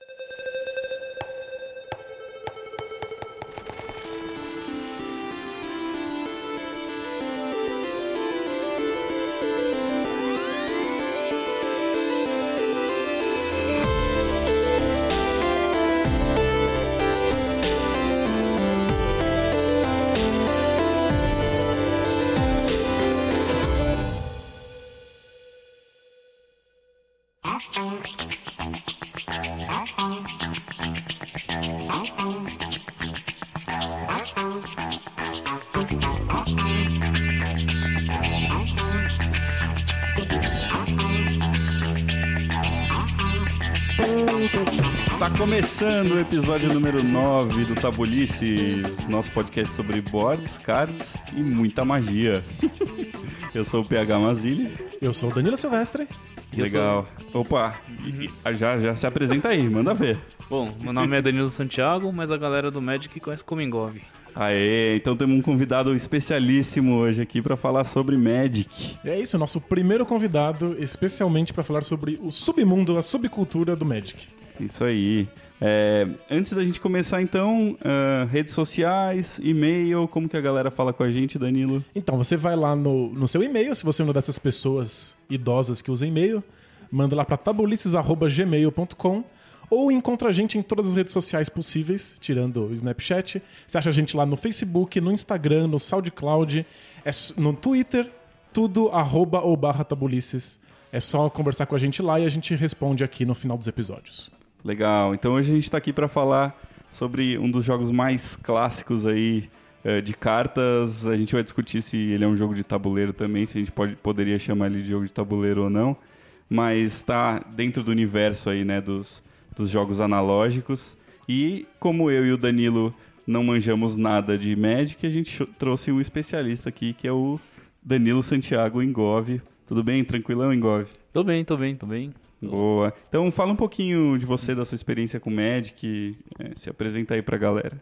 you começando o episódio número 9 do Tabulices, nosso podcast sobre boards, cards e muita magia. Eu sou o PH Mazili. Eu sou o Danilo Silvestre. Legal. Opa, e- e- já, já se apresenta aí, manda ver. Bom, meu nome é Danilo Santiago, mas a galera do Magic conhece como Engove. Aê, então temos um convidado especialíssimo hoje aqui pra falar sobre Magic. É isso, nosso primeiro convidado, especialmente para falar sobre o submundo, a subcultura do Magic. Isso aí. É, antes da gente começar, então, ah, redes sociais, e-mail, como que a galera fala com a gente, Danilo? Então, você vai lá no, no seu e-mail, se você é uma dessas pessoas idosas que usa e-mail, manda lá para tabulices.gmail.com ou encontra a gente em todas as redes sociais possíveis, tirando o Snapchat. Você acha a gente lá no Facebook, no Instagram, no SoundCloud, é no Twitter, tudo arroba ou barra tabulices. É só conversar com a gente lá e a gente responde aqui no final dos episódios. Legal. Então hoje a gente está aqui para falar sobre um dos jogos mais clássicos aí eh, de cartas. A gente vai discutir se ele é um jogo de tabuleiro também, se a gente pode, poderia chamar ele de jogo de tabuleiro ou não. Mas está dentro do universo aí, né, dos, dos jogos analógicos. E como eu e o Danilo não manjamos nada de Magic, a gente trouxe um especialista aqui, que é o Danilo Santiago Engove. Tudo bem? Tranquilão, Engove? Tô bem, tô bem, tô bem. Boa. Então fala um pouquinho de você, da sua experiência com Magic, é, se apresenta aí pra galera.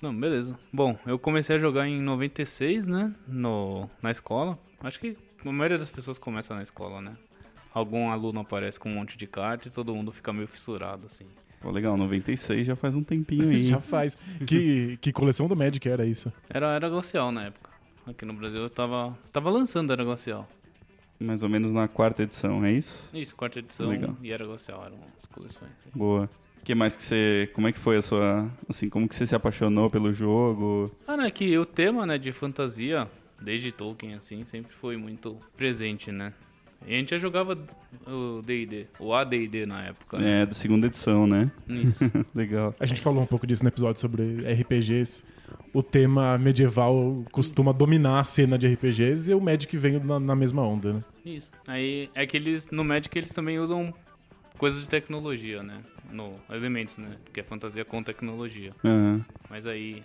Não, beleza. Bom, eu comecei a jogar em 96, né? No, na escola. Acho que a maioria das pessoas começa na escola, né? Algum aluno aparece com um monte de carta e todo mundo fica meio fissurado, assim. Pô, legal, 96 já faz um tempinho aí. Já faz. Que, que coleção do Magic era isso? Era, era glacial na época. Aqui no Brasil eu tava, tava lançando Era Glacial. Mais ou menos na quarta edição, é isso? Isso, quarta edição Legal. e Era Glacial eram as coleções. Boa. O que mais que você. Como é que foi a sua. Assim, como que você se apaixonou pelo jogo? Ah, né, que o tema, né, de fantasia, desde Tolkien, assim, sempre foi muito presente, né? E a gente já jogava o D&D, o AD&D na época, né? É, da segunda edição, né? Isso. legal. A gente falou um pouco disso no episódio sobre RPGs. O tema medieval costuma dominar a cena de RPGs e o Magic vem na, na mesma onda, né? Isso. Aí é que eles, no Magic, eles também usam coisas de tecnologia, né? No Elementos, né? Que é fantasia com tecnologia. Aham. Mas aí,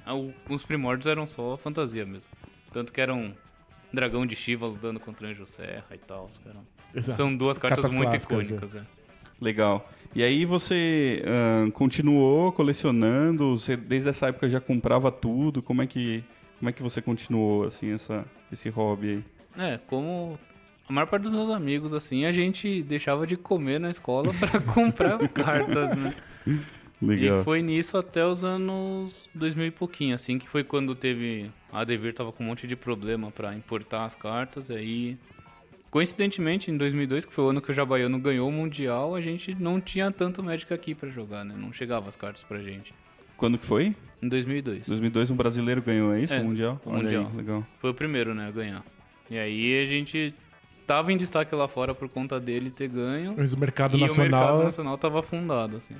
os primórdios eram só fantasia mesmo. Tanto que era um dragão de Shiva lutando contra o Anjo Serra e tal. eram-. São duas cartas, Cartas muito clássicas, icônicas, é. Legal. E aí você ahn, continuou colecionando? Você desde essa época já comprava tudo? Como é que como é que você continuou assim essa esse hobby aí? É, como a maior parte dos meus amigos, assim, a gente deixava de comer na escola pra comprar cartas, né? Legal. E foi nisso até os anos 2000 e pouquinho, assim, que foi quando teve... A Devir tava com um monte de problema pra importar as cartas, aí... Coincidentemente, em 2002, que foi o ano que o Jabaiano ganhou o Mundial, a gente não tinha tanto Magic aqui pra jogar, né? Não chegava as cartas pra gente. Quando que foi? Em 2002. 2002 um brasileiro ganhou, é isso? É, o mundial? o Mundial. Aí, legal. Foi o primeiro, né, a ganhar. E aí a gente tava em destaque lá fora por conta dele ter ganho. Mas o mercado e o nacional. mercado nacional tava afundado, assim.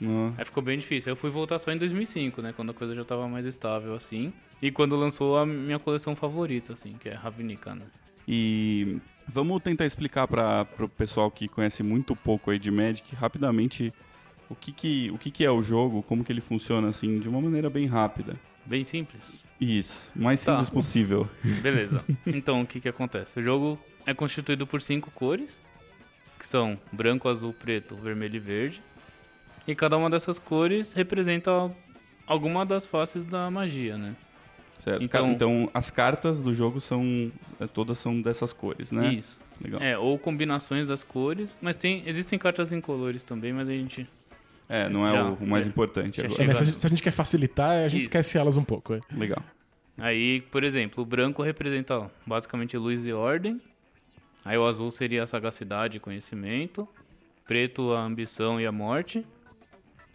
Não... Aí ficou bem difícil. Aí eu fui voltar só em 2005, né? Quando a coisa já tava mais estável, assim. E quando lançou a minha coleção favorita, assim, que é Ravnica, né? E vamos tentar explicar para o pessoal que conhece muito pouco aí de Magic rapidamente o que que, o que que é o jogo, como que ele funciona assim, de uma maneira bem rápida. Bem simples. Isso, mais Tá. simples possível. Beleza. então, o que que acontece? O jogo é constituído por cinco cores, que são branco, azul, preto, vermelho e verde. E cada uma dessas cores representa alguma das faces da magia, né? Certo. Então- Então, as cartas do jogo são é, todas são dessas cores, né? Isso. Legal. É, ou combinações das cores, mas tem existem cartas incolores também, mas a gente É, não é Já. o, o mais importante Já agora. É, né, se, a gente, se a gente quer facilitar, a gente Isso. esquece elas um pouco. é. Legal. Aí, por exemplo, o branco representa ó, basicamente luz e ordem. Aí o azul seria a sagacidade e conhecimento. Preto, a ambição e a morte.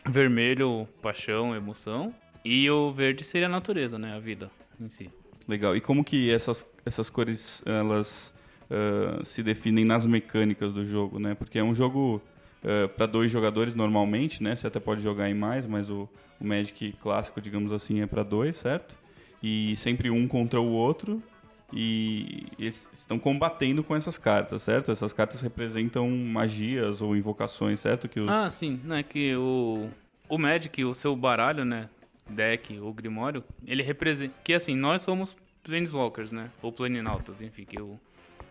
Vermelho, paixão, emoção. E o verde seria a natureza, né? A vida em si. Legal. E como que essas, essas cores elas ah, se definem nas mecânicas do jogo, né? Porque é um jogo para dois jogadores normalmente, né? Você até pode jogar em mais, mas o, o Magic clássico, digamos assim, é para dois, certo? E sempre um contra o outro. E eles estão combatendo com essas cartas, certo? Essas cartas representam magias ou invocações, certo? Que os... Ah, sim. Né, que o, o Magic, o seu baralho, né? Deck ou Grimório, ele representa. Que assim, nós somos Planeswalkers, né? Ou Planinautas, enfim, que o,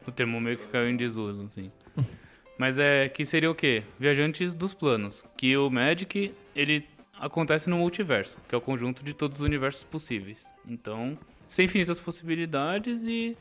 o termo meio que caiu em desuso, assim. Mas é que seria o quê? Viajantes dos planos. Que o Magic, ele acontece no multiverso, que é o conjunto de todos os universos possíveis. Então, sem infinitas possibilidades e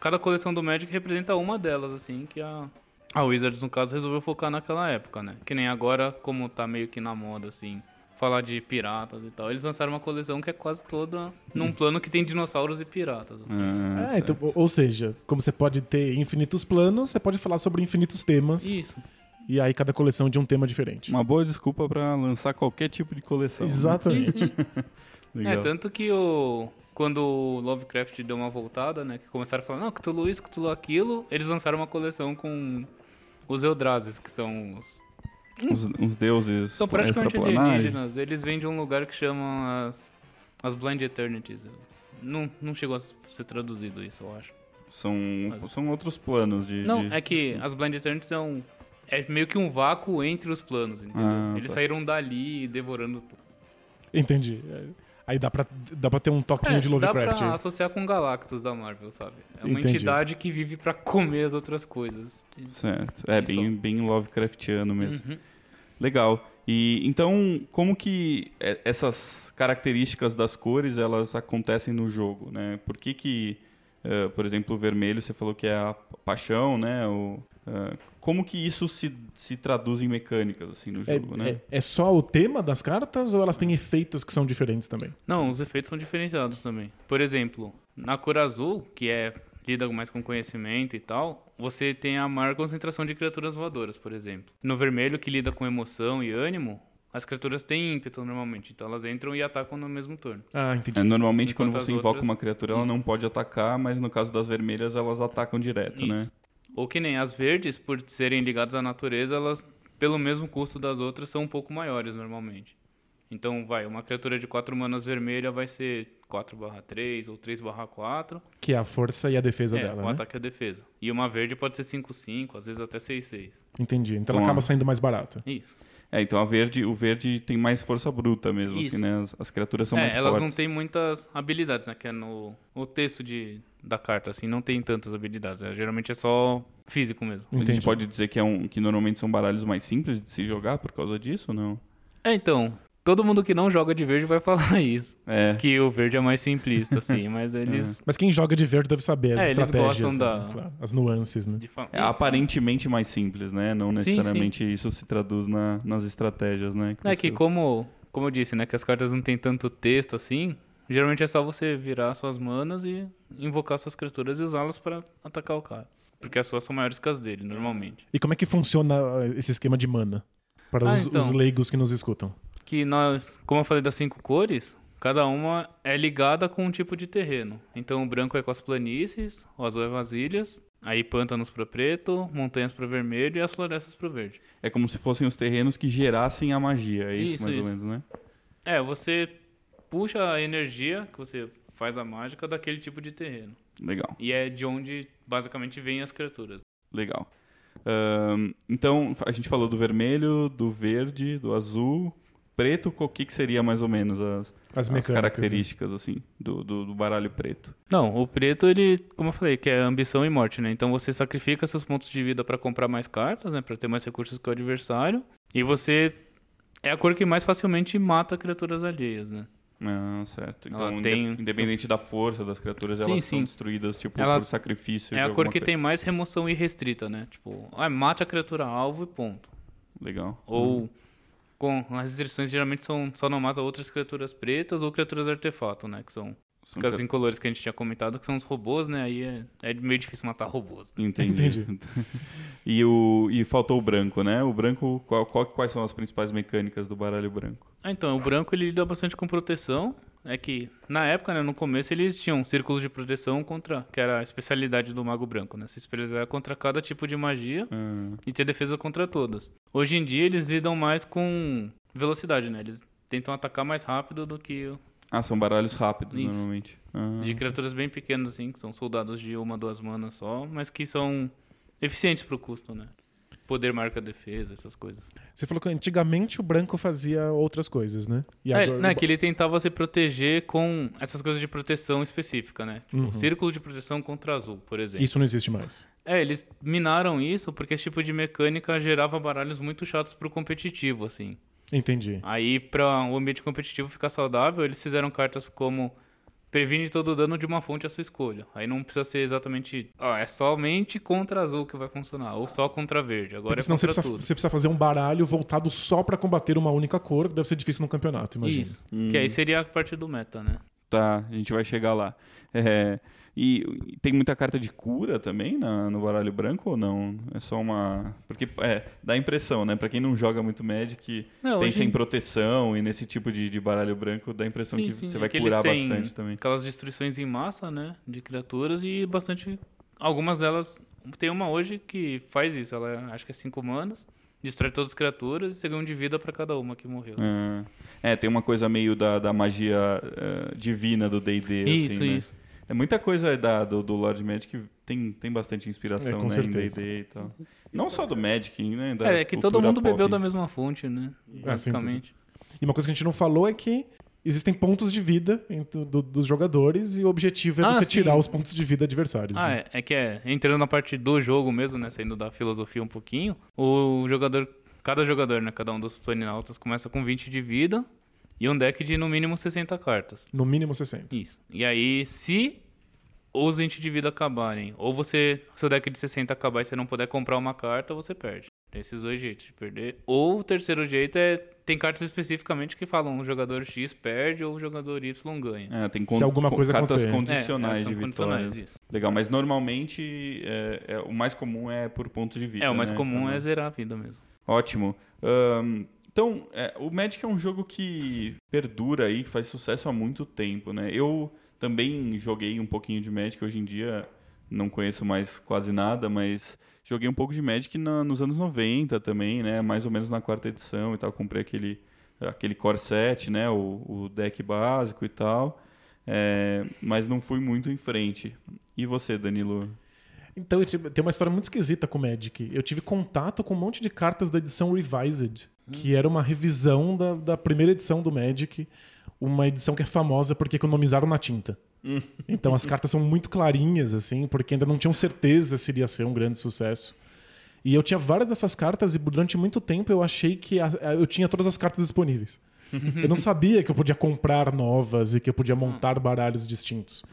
cada coleção do Magic representa uma delas, assim, que a, a Wizards, no caso, resolveu focar naquela época, né? Que nem agora, como tá meio que na moda, assim, falar de piratas e tal. Eles lançaram uma coleção que é quase toda num plano que tem dinossauros e piratas. assim. Ah, É, certo. então, ou- ou seja, como você pode ter infinitos planos, você pode falar sobre infinitos temas. Isso. E aí cada coleção de um tema diferente. Uma boa desculpa para lançar qualquer tipo de coleção. Exatamente. Legal. É, tanto que o... Quando o Lovecraft deu uma voltada, né? Que começaram a falar, não, Cthulhu isso, Cthulhu aquilo. Eles lançaram uma coleção com os Eldrazes, que são os... Uns, uns deuses São praticamente extraplanares. alienígenas. Eles vêm de um lugar que chamam as... As Blind Eternities. Não, não chegou a ser traduzido isso, eu acho. São, Mas- são outros planos de. Não, de- é que as Blind Eternities são... É meio que um vácuo entre os planos, entendeu? Ah, Eles tá. saíram dali devorando tudo. Entendi. É, Aí dá pra, dá pra ter um toquinho É, de dá Lovecraft. pra associar com Galactus da Marvel, sabe? É uma Entendi. entidade que vive pra comer as outras coisas. Certo. É Isso. bem, bem Lovecraftiano mesmo. Uhum. Legal. E então, como que é- essas características das cores elas acontecem no jogo, né? Por que que, eh, por exemplo, o vermelho você falou que é a paixão, né? O, eh, como que isso se, se traduz em mecânicas assim no É, jogo, né? é- é só o tema das cartas ou elas têm efeitos que são diferentes também? Não, os efeitos são diferenciados também. Por exemplo, na cor azul, que é lida mais com conhecimento e tal, você tem a maior concentração de criaturas voadoras, por exemplo. No vermelho, que lida com emoção e ânimo, as criaturas têm ímpeto normalmente, então elas entram e atacam no mesmo turno. Ah, entendi. É, normalmente, Enquanto quando você invoca outras- uma criatura, ela não pode atacar, mas no caso das vermelhas, elas atacam direto, né? Ou que nem as verdes, por serem ligadas à natureza, elas, pelo mesmo custo das outras, são um pouco maiores normalmente. Então, vai, uma criatura de 4 manas vermelha vai ser 4/3 ou 3/4. Que é a força e a defesa É, dela, com né? ataque e a defesa. E uma verde pode ser 5/5, às vezes até 6/6. Entendi. Então Então, ela acaba saindo mais barata. Isso. É, então a verde, o verde tem mais força bruta mesmo, Isso. assim, né? As, as criaturas são é, mais elas fortes. não têm muitas habilidades, né? Que é no o texto de, da carta, assim, não tem tantas habilidades. É, geralmente é só físico mesmo. A gente Entendi. pode dizer que, é um, que normalmente são baralhos mais simples de se jogar por causa disso ou não? É, então, todo mundo que não joga de verde vai falar isso. É. Que o verde é mais simplista, assim, mas eles... Mas quem joga de verde deve saber as É, eles estratégias, gostam né? da- Claro, as nuances, né? É aparentemente mais simples, né? Não Sim, necessariamente isso se traduz na- nas estratégias, né? É você- que como, como eu disse, né, que as cartas não tem tanto texto assim, geralmente é só você virar suas manas e invocar suas criaturas e usá-las pra atacar o cara. Porque as suas são maiores que as dele, normalmente. E como é que funciona esse esquema de mana? Para Ah, os, então. os leigos que nos escutam. Que nós, como eu falei das cinco cores, cada uma é ligada com um tipo de terreno. Então o branco é com as planícies, o azul é vasilhas, aí pântanos pro preto, montanhas pro vermelho e as florestas pro verde. É como se fossem os terrenos que gerassem a magia, é isso, Isso, mais ou isso. menos, né? É, você puxa a energia que você faz a mágica daquele tipo de terreno. Legal, E é de onde basicamente vêm as criaturas. legal. Ahn, então, a gente falou do vermelho, do verde, do azul. Preto, o que, que seria mais ou menos as, As as né? características, assim, do, do, do baralho preto? Não, o preto, ele, como eu falei, que é ambição e morte, né? Então você sacrifica seus pontos de vida pra comprar mais cartas, né? Pra ter mais recursos que o adversário. E você é a cor que mais facilmente mata criaturas alheias, né? Ah, certo. Ela Então, tem- inde- independente da força das criaturas, Sim, elas são sim. destruídas, tipo, Ela- por sacrifício É de a cor que coisa. tem mais remoção irrestrita, né? Tipo, ah, mate a criatura alvo e ponto. Legal. Ou com as restrições geralmente são só não mata outras criaturas pretas ou criaturas artefato, né? Que são São os incolores que a gente tinha comentado, que são os robôs, né? Aí é, é meio difícil matar robôs. né? Entendi. Entendi. e, o, e faltou o branco, né? O branco, qual, qual- quais são as principais mecânicas do baralho branco? Ah, então, o branco ele lida bastante com proteção. É que, na época, né, no começo, eles tinham círculos de proteção contra, que era a especialidade do mago branco, né? Se especializar contra cada tipo de magia Ah, e ter defesa contra todas. Hoje em dia, eles lidam mais com velocidade, né? Eles tentam atacar mais rápido do que o- ah, são baralhos rápidos, Isso. normalmente. Ah, de criaturas bem pequenas, assim, que são soldados de uma, duas manas só, mas que são eficientes pro custo, né? Poder marca defesa, essas coisas. Você falou que antigamente o branco fazia outras coisas, né? E É, agora- né, que ele tentava se proteger com essas coisas de proteção específica, né? Tipo, Uhum. círculo de proteção contra azul, por exemplo. Isso não existe mais. É, eles minaram isso porque esse tipo de mecânica gerava baralhos muito chatos pro competitivo, assim. Entendi. Aí, pra o ambiente competitivo ficar saudável, eles fizeram cartas como previne todo dano de uma fonte à sua escolha. Aí não precisa ser exatamente, ó, é somente contra azul que vai funcionar, ou só contra verde. Agora Porque é senão você precisa, tudo. você precisa fazer um baralho voltado só pra combater uma única cor, que deve ser difícil no campeonato, imagina. Isso. Que aí seria a parte do meta, né? Tá, a gente vai chegar lá. É, e, tem muita carta de cura também na- no baralho branco ou não? É só uma. Porque é, dá a impressão, né? Pra quem não joga muito Magic, Não, tem hoje sem em- proteção e nesse tipo de, de baralho branco dá a impressão Sim, que sim, você é vai que eles curar bastante também. Aquelas destruições em massa, né? De criaturas e bastante. Algumas delas. Tem uma hoje que faz isso. Ela é- acho que é 5 manas. Destrói todas as criaturas e você ganha um de vida pra cada uma que morreu. Ah, É, tem uma coisa meio da, da magia eh, divina do D&D, isso, assim, né? isso. É muita coisa da, do, do Lord Magic que tem, tem bastante inspiração, É, né, em. D&D e tal. Não só do Magic, né? Da É, é que todo mundo bebeu pop. da mesma fonte, né? Sem Basicamente. E uma coisa que a gente não falou é que existem pontos de vida entre- do- dos jogadores e o objetivo é Ah, você sim. tirar os pontos de vida adversários. Ah, né? é, é que é, entrando na parte do jogo mesmo, né, saindo da filosofia um pouquinho, o jogador, cada jogador, né, cada um dos planinautas começa com 20 de vida e um deck de no mínimo 60 cartas. No mínimo 60. Isso. E aí, se os 20 de vida acabarem, ou você, seu deck de 60 acabar e você não puder comprar uma carta, você perde. Tem esses dois jeitos de perder. Ou o terceiro jeito é, tem cartas especificamente que falam o jogador X perde ou o jogador Y ganha. É, tem Se alguma coisa cartas acontecer. condicionais É, de são condicionais, vitórias. isso. Legal, mas normalmente é, é- o mais comum é por pontos de vida. É, o mais né? comum Então, é zerar a vida mesmo. Ótimo. Ahn, então, é, o Magic é um jogo que perdura aí, que faz sucesso há muito tempo, né? Eu também joguei um pouquinho de Magic, hoje em dia não conheço mais quase nada, mas joguei um pouco de Magic na- nos anos 90 também, né? Mais ou menos na quarta edição e tal. Comprei aquele, aquele core set, né? O, o deck básico e tal. É, mas não fui muito em frente. E você, Danilo? Então, tem uma história muito esquisita com o Magic. Eu tive contato com um monte de cartas da edição Revised, que era uma revisão da, da primeira edição do Magic. Uma edição que é famosa porque economizaram na tinta. Então as cartas são muito clarinhas, assim, porque ainda não tinham certeza se iria ser um grande sucesso. E eu tinha várias dessas cartas e durante muito tempo eu achei que a- a- eu tinha todas as cartas disponíveis. Eu não sabia que eu podia comprar novas e que eu podia montar baralhos distintos.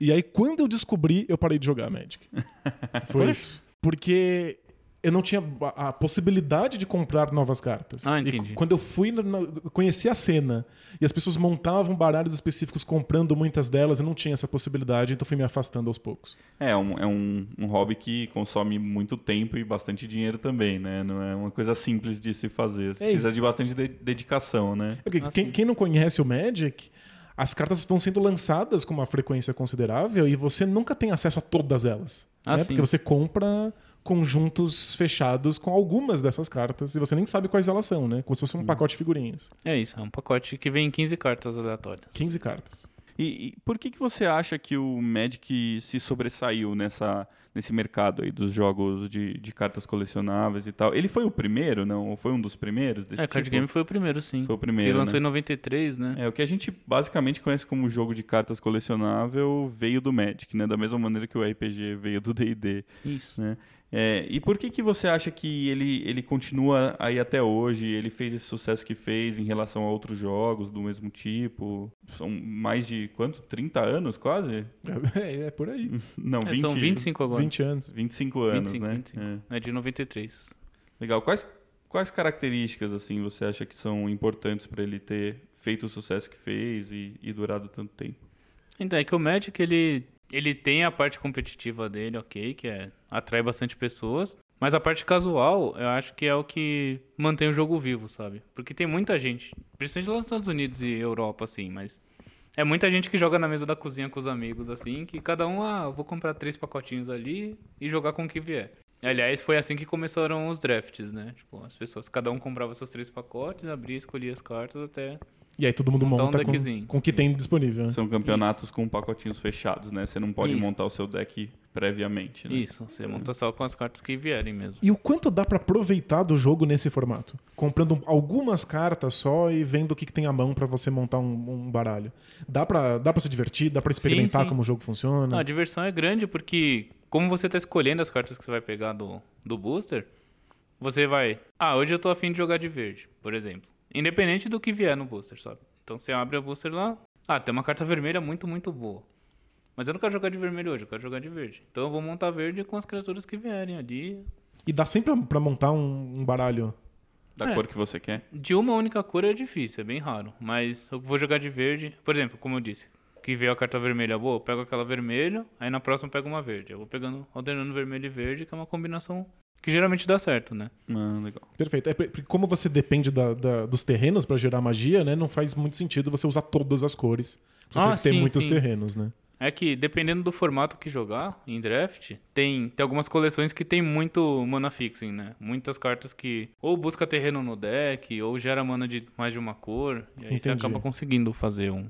E aí, quando eu descobri, eu parei de jogar Magic. Foi isso. Porque eu não tinha a a possibilidade de comprar novas cartas. Ah, E entendi. c- quando eu fui, na- na- eu conheci a cena. E as pessoas montavam baralhos específicos comprando muitas delas. Eu não tinha essa possibilidade, então fui me afastando aos poucos. É, um, é um, um hobby que consome muito tempo e bastante dinheiro também, né? Não é uma coisa simples de se fazer. Você É precisa isso. de bastante de- dedicação, né? Porque Ah, quem, quem não conhece o Magic, as cartas estão sendo lançadas com uma frequência considerável e você nunca tem acesso a todas elas. Ah, né? Porque você compra conjuntos fechados com algumas dessas cartas e você nem sabe quais elas são, né? Como se fosse um pacote de figurinhas. É isso, é um pacote que vem 15 cartas aleatórias. 15 cartas. E, e por que, que você acha que o Magic se sobressaiu nessa, nesse mercado aí dos jogos de, de cartas colecionáveis e tal? Ele foi o primeiro, não? Ou foi um dos primeiros desse É, Card tipo? Game foi o primeiro, sim. Foi o primeiro, Que lançou né? em 93, né? É, o que a gente basicamente conhece como jogo de cartas colecionável veio do Magic, né? Da mesma maneira que o RPG veio do D&D. Isso. né? É, e por que que você acha que ele, ele continua aí até hoje? Ele fez esse sucesso que fez em relação a outros jogos do mesmo tipo? São mais de quanto? 30 anos quase? É, é por aí. Não, É, 20, são 25 agora. 20 anos. 25 anos, 25, né? 25. É. É de 93. Legal. Quais, quais características assim você acha que são importantes para ele ter feito o sucesso que fez e, e durado tanto tempo? Então, é que o Magic, ele, ele tem a parte competitiva dele, ok, que é atrai bastante pessoas. Mas a parte casual, eu acho que é o que mantém o jogo vivo, sabe? Porque tem muita gente, principalmente lá nos Estados Unidos e Europa, assim, mas é muita gente que joga na mesa da cozinha com os amigos, assim, que cada um, ah, vou comprar três pacotinhos ali e jogar com o que vier. Aliás, foi assim que começaram os drafts, né? Tipo, as pessoas, cada um comprava seus três pacotes, abria, escolhia as cartas até E aí todo mundo um monta com, deckzinho. com o que tem disponível. né? São campeonatos com pacotinhos fechados, né? Você não pode Isso. montar o seu deck previamente, né? Isso, você monta só com as cartas que vierem mesmo. E o quanto dá pra aproveitar do jogo nesse formato? Comprando algumas cartas só e vendo o que, que tem à mão pra você montar um, um baralho. Dá pra, dá pra se divertir? Dá pra experimentar sim. como o jogo funciona? Não, a diversão é grande porque, como você tá escolhendo as cartas que você vai pegar do, do booster, você vai. Ah, hoje eu tô afim de jogar de verde, por exemplo. Independente do que vier no booster, sabe? Então você abre o booster lá. Ah, tem uma carta vermelha muito, muito boa. Mas eu não quero jogar de vermelho hoje, eu quero jogar de verde. Então eu vou montar verde com as criaturas que vierem ali. E dá sempre pra, pra montar um, um baralho. Da É. cor que você quer. De uma única cor é difícil, é bem raro. Mas eu vou jogar de verde. Por exemplo, como eu disse, que veio a carta vermelha boa, eu pego aquela vermelha, aí na próxima eu pego uma verde. Eu vou pegando, alternando vermelho e verde, que é uma combinação que geralmente dá certo, né? Ah, legal. Perfeito. É, porque como você depende da- da- dos terrenos pra gerar magia, né? Não faz muito sentido você usar todas as cores. Você Ah, tem que ter sim, muitos sim. terrenos, né? É que, dependendo do formato que jogar em draft, tem, tem algumas coleções que tem muito mana fixing, né? Muitas cartas que ou busca terreno no deck, ou gera mana de mais de uma cor. E aí você Entendi. acaba conseguindo fazer um,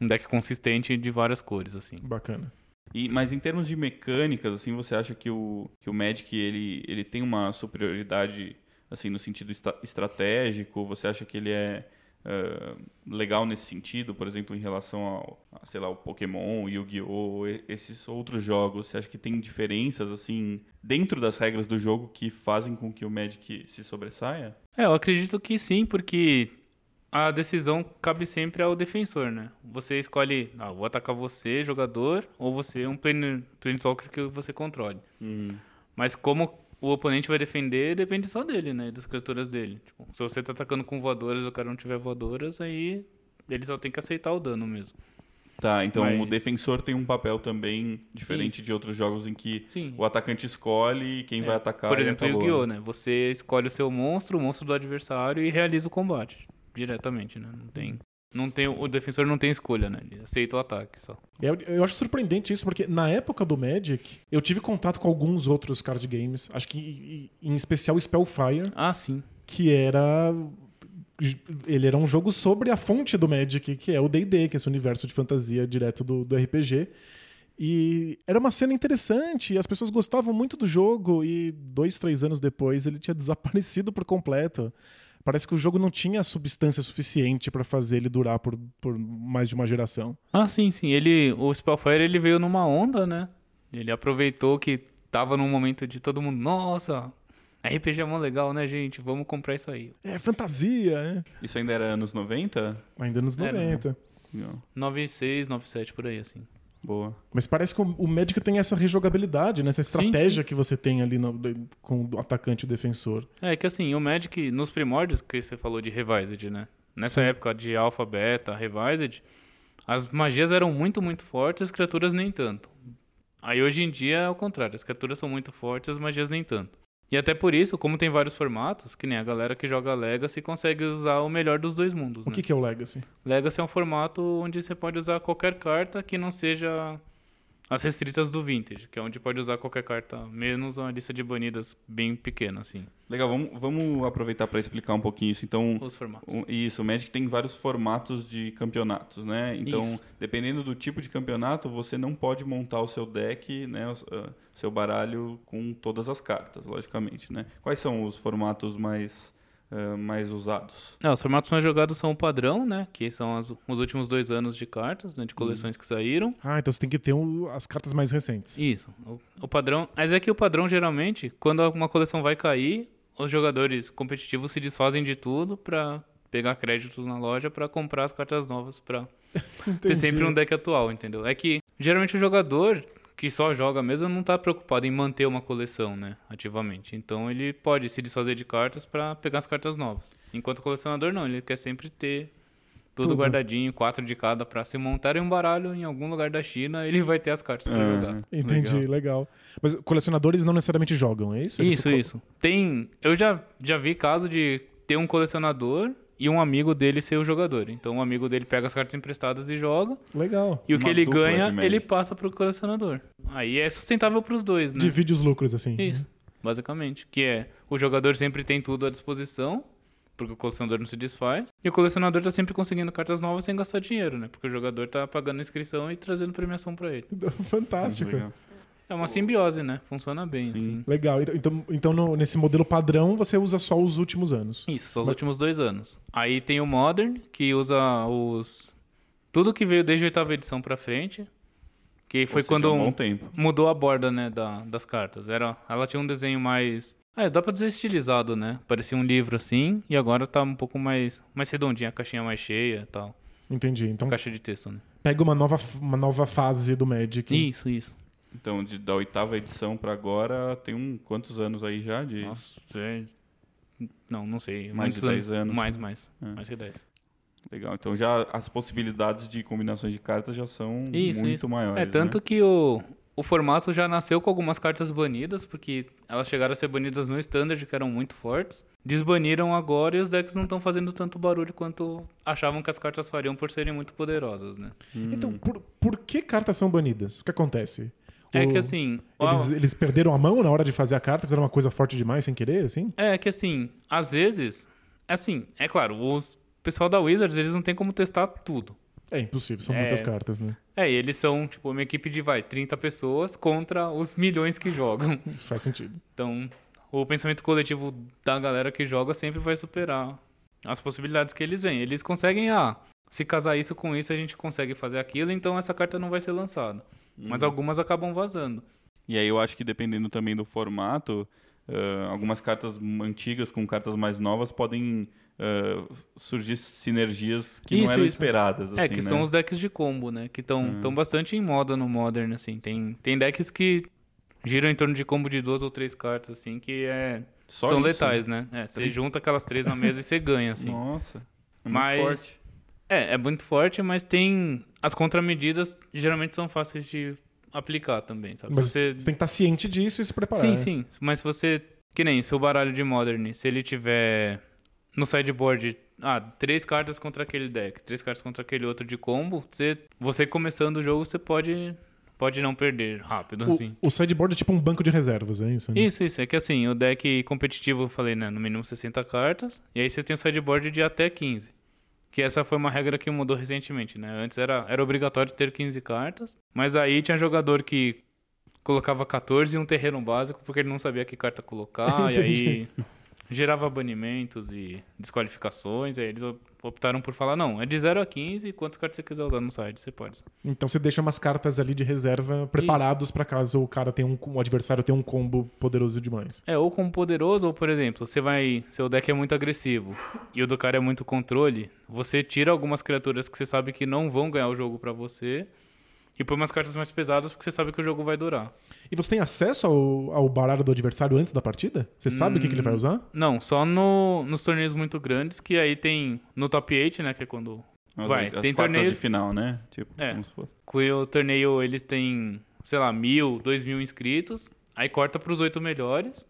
um deck consistente de várias cores, assim. Bacana. E, mas em termos de mecânicas, assim, você acha que o, que o Magic ele, ele tem uma superioridade assim no sentido estra- estratégico? Você acha que ele é ah, legal nesse sentido, por exemplo, em relação ao, a, sei lá, o Pokémon, Yu-Gi-Oh, esses outros jogos? Você acha que tem diferenças assim dentro das regras do jogo que fazem com que o Magic se sobressaia? É, eu acredito que sim, porque a decisão cabe sempre ao defensor, né? Você escolhe, ah, vou atacar você, jogador, ou você, um plane- Planeswalker que você controle. Mas como o oponente vai defender, depende só dele, né? Das criaturas dele. Tipo, se você tá atacando com voadoras e o cara não tiver voadoras, aí ele só tem que aceitar o dano mesmo. Tá, então o Mas- defensor tem um papel também diferente Isso. de outros jogos em que Sim. o atacante escolhe quem vai atacar. Por exemplo, acabou, Yu-Gi-Oh, né? né? Você escolhe o seu monstro, o monstro do adversário e realiza o combate diretamente, né? Não tem, não tem o defensor não tem escolha, né? Ele aceita o ataque só. Eu, eu acho surpreendente isso, porque na época do Magic, eu tive contato com alguns outros card games, acho que em especial Spellfire, Ah, sim. que era. Ele era um jogo sobre a fonte do Magic, que é o DD, que é esse universo de fantasia direto do, do RPG. E era uma cena interessante, as pessoas gostavam muito do jogo, e dois, três anos depois ele tinha desaparecido por completo. Parece que o jogo não tinha substância suficiente pra fazer ele durar por, por mais de uma geração. Ah, sim, sim. Ele, o Spellfire ele veio numa onda, né? Ele aproveitou que tava num momento de todo mundo, nossa, RPG é mó legal, né, gente? Vamos comprar isso aí. É fantasia, é. Isso ainda era anos 90? Ainda nos Era. 90. Não. 96, 97 por aí assim. Boa. Mas parece que o o Magic tem essa rejogabilidade, né? essa estratégia que você tem ali no- com o atacante e o defensor. É que assim, o Magic, nos primórdios que você falou de Revised, né? Nessa época de Alpha, Beta, Revised, as magias eram muito, muito fortes, as criaturas nem tanto. Aí hoje em dia é o contrário, as criaturas são muito fortes, as magias nem tanto. E até por isso, como tem vários formatos, que nem a galera que joga Legacy consegue usar o melhor dos dois mundos, O né? que, que é o Legacy? Legacy é um formato onde você pode usar qualquer carta que não seja as restritas do Vintage, que é onde pode usar qualquer carta, menos uma lista de banidas bem pequena, assim, Legal, vamos, vamos aproveitar para explicar um pouquinho isso. Então, os formatos. o- isso, o Magic tem vários formatos de campeonatos, né? Então, Isso. dependendo do tipo de campeonato, você não pode montar o seu deck, né, o ah, seu baralho com todas as cartas, logicamente, né? Quais são os formatos mais ah, mais usados? É, os formatos mais jogados são o padrão, né? Que são as- os últimos dois anos de cartas, né? De coleções que saíram. Ah, então você tem que ter o- as cartas mais recentes. Isso. O, o padrão. Mas é que o padrão, geralmente, quando uma coleção vai cair, os jogadores competitivos se desfazem de tudo pra pegar créditos na loja pra comprar as cartas novas pra ter sempre um deck atual, entendeu? É que geralmente o jogador que só joga mesmo não tá preocupado em manter uma coleção, né, ativamente. Então ele pode se desfazer de cartas para pegar as cartas novas. Enquanto o colecionador não, ele quer sempre ter tudo, Tudo. guardadinho, quatro de cada para se montarem um baralho em algum lugar da China, ele vai ter as cartas para Ah, jogar. Entendi, legal. legal. Mas colecionadores não necessariamente jogam, é isso? Isso, isso. Tem, eu já já vi caso de ter um colecionador e um amigo dele ser o jogador. Então um amigo dele pega as cartas emprestadas e joga, Legal. e o Uma que ele ganha, ele passa pro colecionador. Aí é sustentável pros dois, né? Divide os lucros, assim. Isso, basicamente. Que é, o jogador sempre tem tudo à disposição, porque o colecionador não se desfaz. E o colecionador tá sempre conseguindo cartas novas sem gastar dinheiro, né? Porque o jogador tá pagando inscrição e trazendo premiação pra ele. Fantástico. Legal. É uma simbiose, né? Funciona bem, Sim. assim. Legal. Então- Então, então no- nesse modelo padrão, você usa só os últimos anos. Isso, são os Mas- últimos dois anos. Aí tem o Modern, que usa os... Tudo que veio desde a oitava edição pra frente. Que foi seja, quando um bom tempo. mudou a borda, né, da, das cartas. Era, ela tinha um desenho mais... É, dá pra dizer estilizado, né? Parecia um livro assim, e agora tá um pouco mais, mais redondinha, a caixinha mais cheia e tal. Entendi. Então Caixa de texto, né? pega uma nova, uma nova fase do Magic. Isso, isso. Então, de- da oitava edição pra agora, tem um quantos anos aí já? De... Nossa, é... Não, não sei. Mais de muitos 10 anos. Mais, mais. É. Mais que 10. Legal. Então já as possibilidades de combinações de cartas já são Isso, muito isso. maiores. É, tanto né? que o, o formato já nasceu com algumas cartas banidas, porque elas chegaram a ser banidas no Standard, que eram muito fortes. Desbaniram agora e os decks não estão fazendo tanto barulho quanto achavam que as cartas fariam por serem muito poderosas, né? Então, por, por que cartas são banidas? O que acontece? É O- que assim... Eles, eles perderam a mão na hora de fazer a carta? Fizeram uma coisa forte demais sem querer, assim? É que assim, às vezes... Assim, é claro, os o pessoal da Wizards, eles não tem como testar tudo. É impossível, são É. muitas cartas, né? É, e eles são, tipo, uma equipe de, vai, 30 pessoas contra os milhões que jogam. Faz sentido. Então, o pensamento coletivo da galera que joga sempre vai superar as possibilidades que eles veem. Eles conseguem, ah, se casar isso com isso, a gente consegue fazer aquilo, então essa carta não vai ser lançada. Mas algumas acabam vazando. E aí eu acho que dependendo também do formato, ah, algumas cartas antigas com cartas mais novas podem ah, surgir sinergias que não Isso, eram isso. esperadas. é, assim, que né? são os decks de combo, né? Que estão Hum. bastante em moda no Modern, assim. Tem, tem decks que giram em torno de combo de duas ou três cartas, assim, que é, Só são isso? letais, né? É, você junta aquelas três na mesa e você ganha, assim. Nossa, é Mas- forte. É, é muito forte, mas tem. As contramedidas geralmente são fáceis de aplicar também, sabe? Mas você... você tem que estar ciente disso e se preparar. Sim, né? sim. Mas se você. Que nem seu baralho de Modern, se ele tiver no sideboard. Ah, três cartas contra aquele deck, três cartas contra aquele outro de combo, você, você começando o jogo, você pode, pode não perder rápido, assim. O, o sideboard é tipo um banco de reservas, é isso? né? Isso, isso. É que assim, o deck competitivo, eu falei, né? No mínimo 60 cartas. E aí você tem o sideboard de até 15. Que essa foi uma regra que mudou recentemente, né? Antes era, era obrigatório ter 15 cartas. Mas aí tinha jogador que colocava 14 em um terreno básico porque ele não sabia que carta colocar. e aí gerava banimentos e desqualificações. Aí eles optaram por falar, não, é de 0 a 15. Quantas cartas você quiser usar no site, você pode. Então você deixa umas cartas ali de reserva preparados pra caso o cara tenha um, o adversário tenha um combo poderoso demais. É, ou como poderoso, ou por exemplo, você vai. Seu deck é muito agressivo e o do cara é muito controle, você tira algumas criaturas que você sabe que não vão ganhar o jogo pra você e põe umas cartas mais pesadas porque você sabe que o jogo vai durar. E você tem acesso ao, ao baralho do adversário antes da partida? Você sabe o que, que ele vai usar? Não, só no, nos torneios muito grandes, que aí tem no top 8, né? Que é quando. As, vai, as tem torneios- de final, né? Tipo, É. como se fosse. que o torneio ele tem, sei lá, mil, dois mil inscritos, aí corta pros oito melhores.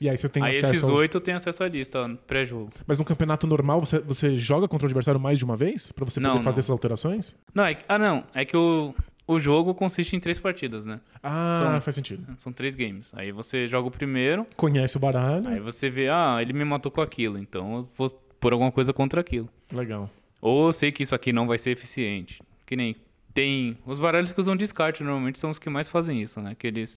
E aí você tem aí acesso esses ao... oito tem acesso à lista pré-jogo. Mas no campeonato normal você, você joga contra o adversário mais de uma vez? Pra você Não, poder fazer não. essas alterações? Não, é que, ah, não. É que o, o jogo consiste em três partidas, né? Ah, São- faz sentido. São três games. Aí você joga o primeiro, Conhece o baralho. aí você vê, ah, ele me matou com aquilo, então eu vou pôr alguma coisa contra aquilo. Legal. Ou eu sei que isso aqui não vai ser eficiente. Que nem tem. Os baralhos que usam descarte normalmente são os que mais fazem isso, né? Que eles.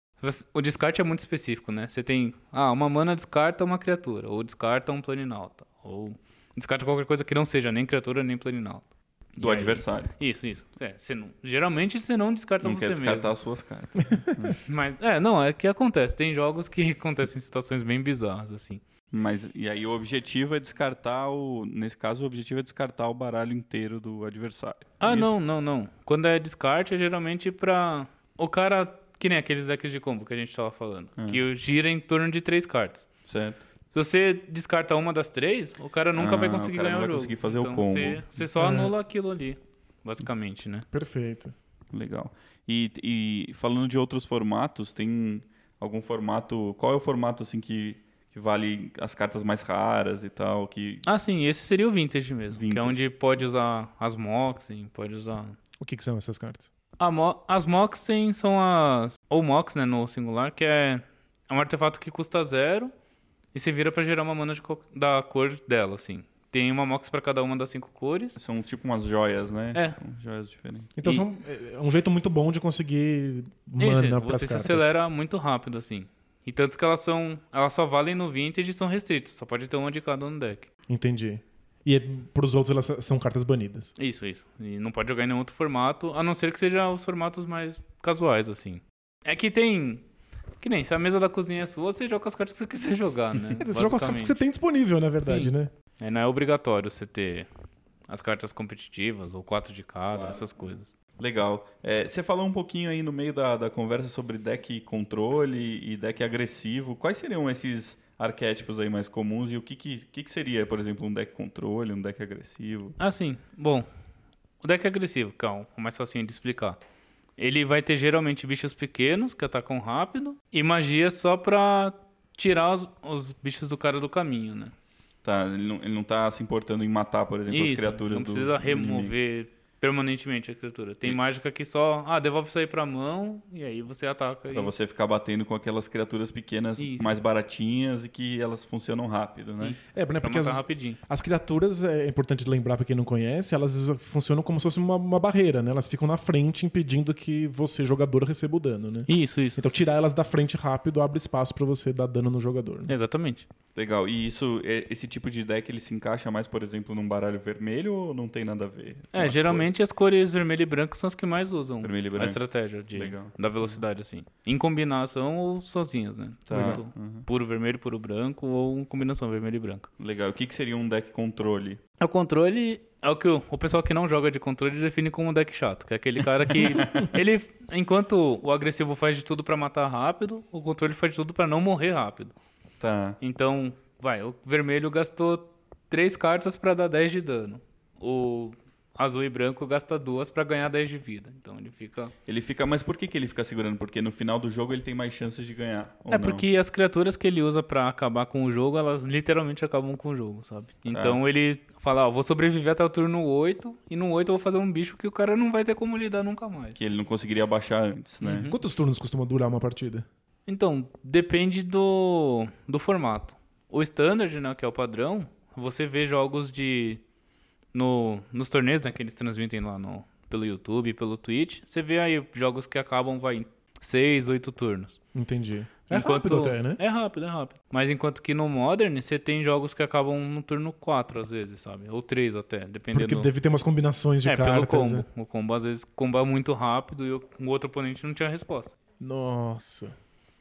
O descarte é muito específico, né? Você tem. Ah, uma mana descarta uma criatura. Ou descarta um planinauta. Ou descarta qualquer coisa que não seja nem criatura nem planinauta. Do aí- adversário. Isso, isso. É, você não, geralmente você não descarta Não você quer descartar mesmo. as suas cartas. Mas, é, não, é que acontece. Tem jogos que acontecem situações bem bizarras, assim. Mas, e aí o objetivo é descartar o... Nesse caso, o objetivo é descartar o baralho inteiro do adversário. Ah, Isso? não, não, não. Quando é descarte, é geralmente pra. O cara que nem aqueles decks de combo que a gente tava falando. Ah. Que gira em torno de três cartas. Certo. Se você descarta uma das três, o cara nunca Ah, vai o conseguir cara ganhar não o vai jogo. conseguir fazer o Então, combo. Você, você só É. anula aquilo ali, basicamente, né? Perfeito. Legal. E, e falando de outros formatos, tem algum formato. Qual é o formato assim que, que vale as cartas mais raras e tal? Que Ah, sim, esse seria o Vintage mesmo. Que é Vintage. onde pode usar as Moxen, pode usar... O que, que são essas cartas? A mo- as Moxen são as... Ou Mox, né, no singular, que é, é um artefato que custa zero e você vira pra gerar uma mana de co- da cor dela, assim. Tem uma Mox pra cada uma das cinco cores. são tipo umas joias, né? É. São joias diferentes. Então E- são, é um jeito muito bom de conseguir Isso, mana para as você se cartas. acelera muito rápido, assim. E tanto que elas são. Elas só valem no Vintage e são restritas. Só pode ter uma de cada no deck. Entendi. E para os outros elas são cartas banidas. Isso, isso. E não pode jogar em nenhum outro formato, a não ser que seja os formatos mais casuais, assim. É que tem. Que nem, se a mesa da cozinha é sua, você joga as cartas que você quiser jogar, né? Você joga as cartas que você tem disponível, na verdade, Sim. né? É, não é obrigatório você ter as cartas competitivas, ou quatro de cada, Claro. essas coisas. Legal. É, você falou um pouquinho aí no meio da, da conversa sobre deck controle e deck agressivo. Quais seriam esses arquétipos aí mais comuns e o que, que, que, que seria, por exemplo, um deck controle, um deck agressivo? Ah, sim. Bom, o deck agressivo, que é o mais facinho de explicar. Ele vai ter geralmente bichos pequenos que atacam rápido e magia só pra tirar os, os bichos do cara do caminho, né? Tá, ele não, ele não tá se importando em matar, por exemplo, as Isso, criaturas não do precisa do remover permanentemente a criatura. Tem mágica que só, ah, devolve isso aí pra mão e aí você ataca. Pra e... você ficar batendo com aquelas criaturas pequenas, Isso. mais baratinhas e que elas funcionam rápido, né? Isso. É, né, Pra porque matar as, rapidinho. as criaturas, é importante lembrar pra quem não conhece, elas funcionam como se fosse uma, uma barreira, né? Elas ficam na frente impedindo que você, jogador, receba o dano, né? Isso, isso. Então tirar elas da frente rápido abre espaço pra você dar dano no jogador. né? Exatamente. Legal. E isso, é- esse tipo de deck ele se encaixa mais, por exemplo, num baralho vermelho ou não tem nada a ver? É, as geralmente as cores vermelho e branco são as que mais usam Vermelho e a branco. estratégia de, Legal. da velocidade, assim. Em combinação ou sozinhas, né? Tá. Tanto Uhum. Puro vermelho, puro branco ou em combinação vermelho e branco. Legal. O que, que seria um deck controle? O controle é o que o, o pessoal que não joga de controle define como um deck chato, que é aquele cara que ele enquanto o agressivo faz de tudo pra matar rápido, o controle faz de tudo pra não morrer rápido. Tá. Então, vai, o vermelho gastou três cartas pra dar 10 de dano. O azul e branco gasta duas pra ganhar 10 de vida. Então ele fica Ele fica. Mas por que, que ele fica segurando? Porque no final do jogo ele tem mais chances de ganhar. ou É não? porque as criaturas que ele usa pra acabar com o jogo, elas literalmente acabam com o jogo, sabe? Então ele fala, ó, vou sobreviver até o turno 8, e no 8 eu vou fazer um bicho que o cara não vai ter como lidar nunca mais. Que ele não conseguiria baixar antes, né? Uhum. Quantos turnos costuma durar uma partida? Então, depende do, do formato. O standard, né, que é o padrão, você vê jogos de... No, nos torneios né, que eles transmitem lá no, pelo YouTube, pelo Twitch, você vê aí jogos que acabam, vai, em 6, 8 turnos. Entendi. É rápido até, né? É rápido, é rápido. Mas enquanto que no Modern, você tem jogos que acabam no turno 4, às vezes, sabe? Ou 3 até, dependendo... Porque deve ter umas combinações de é, cartas. pelo combo. né? O combo, às vezes, comba muito rápido e o, o outro oponente não tinha resposta. Nossa.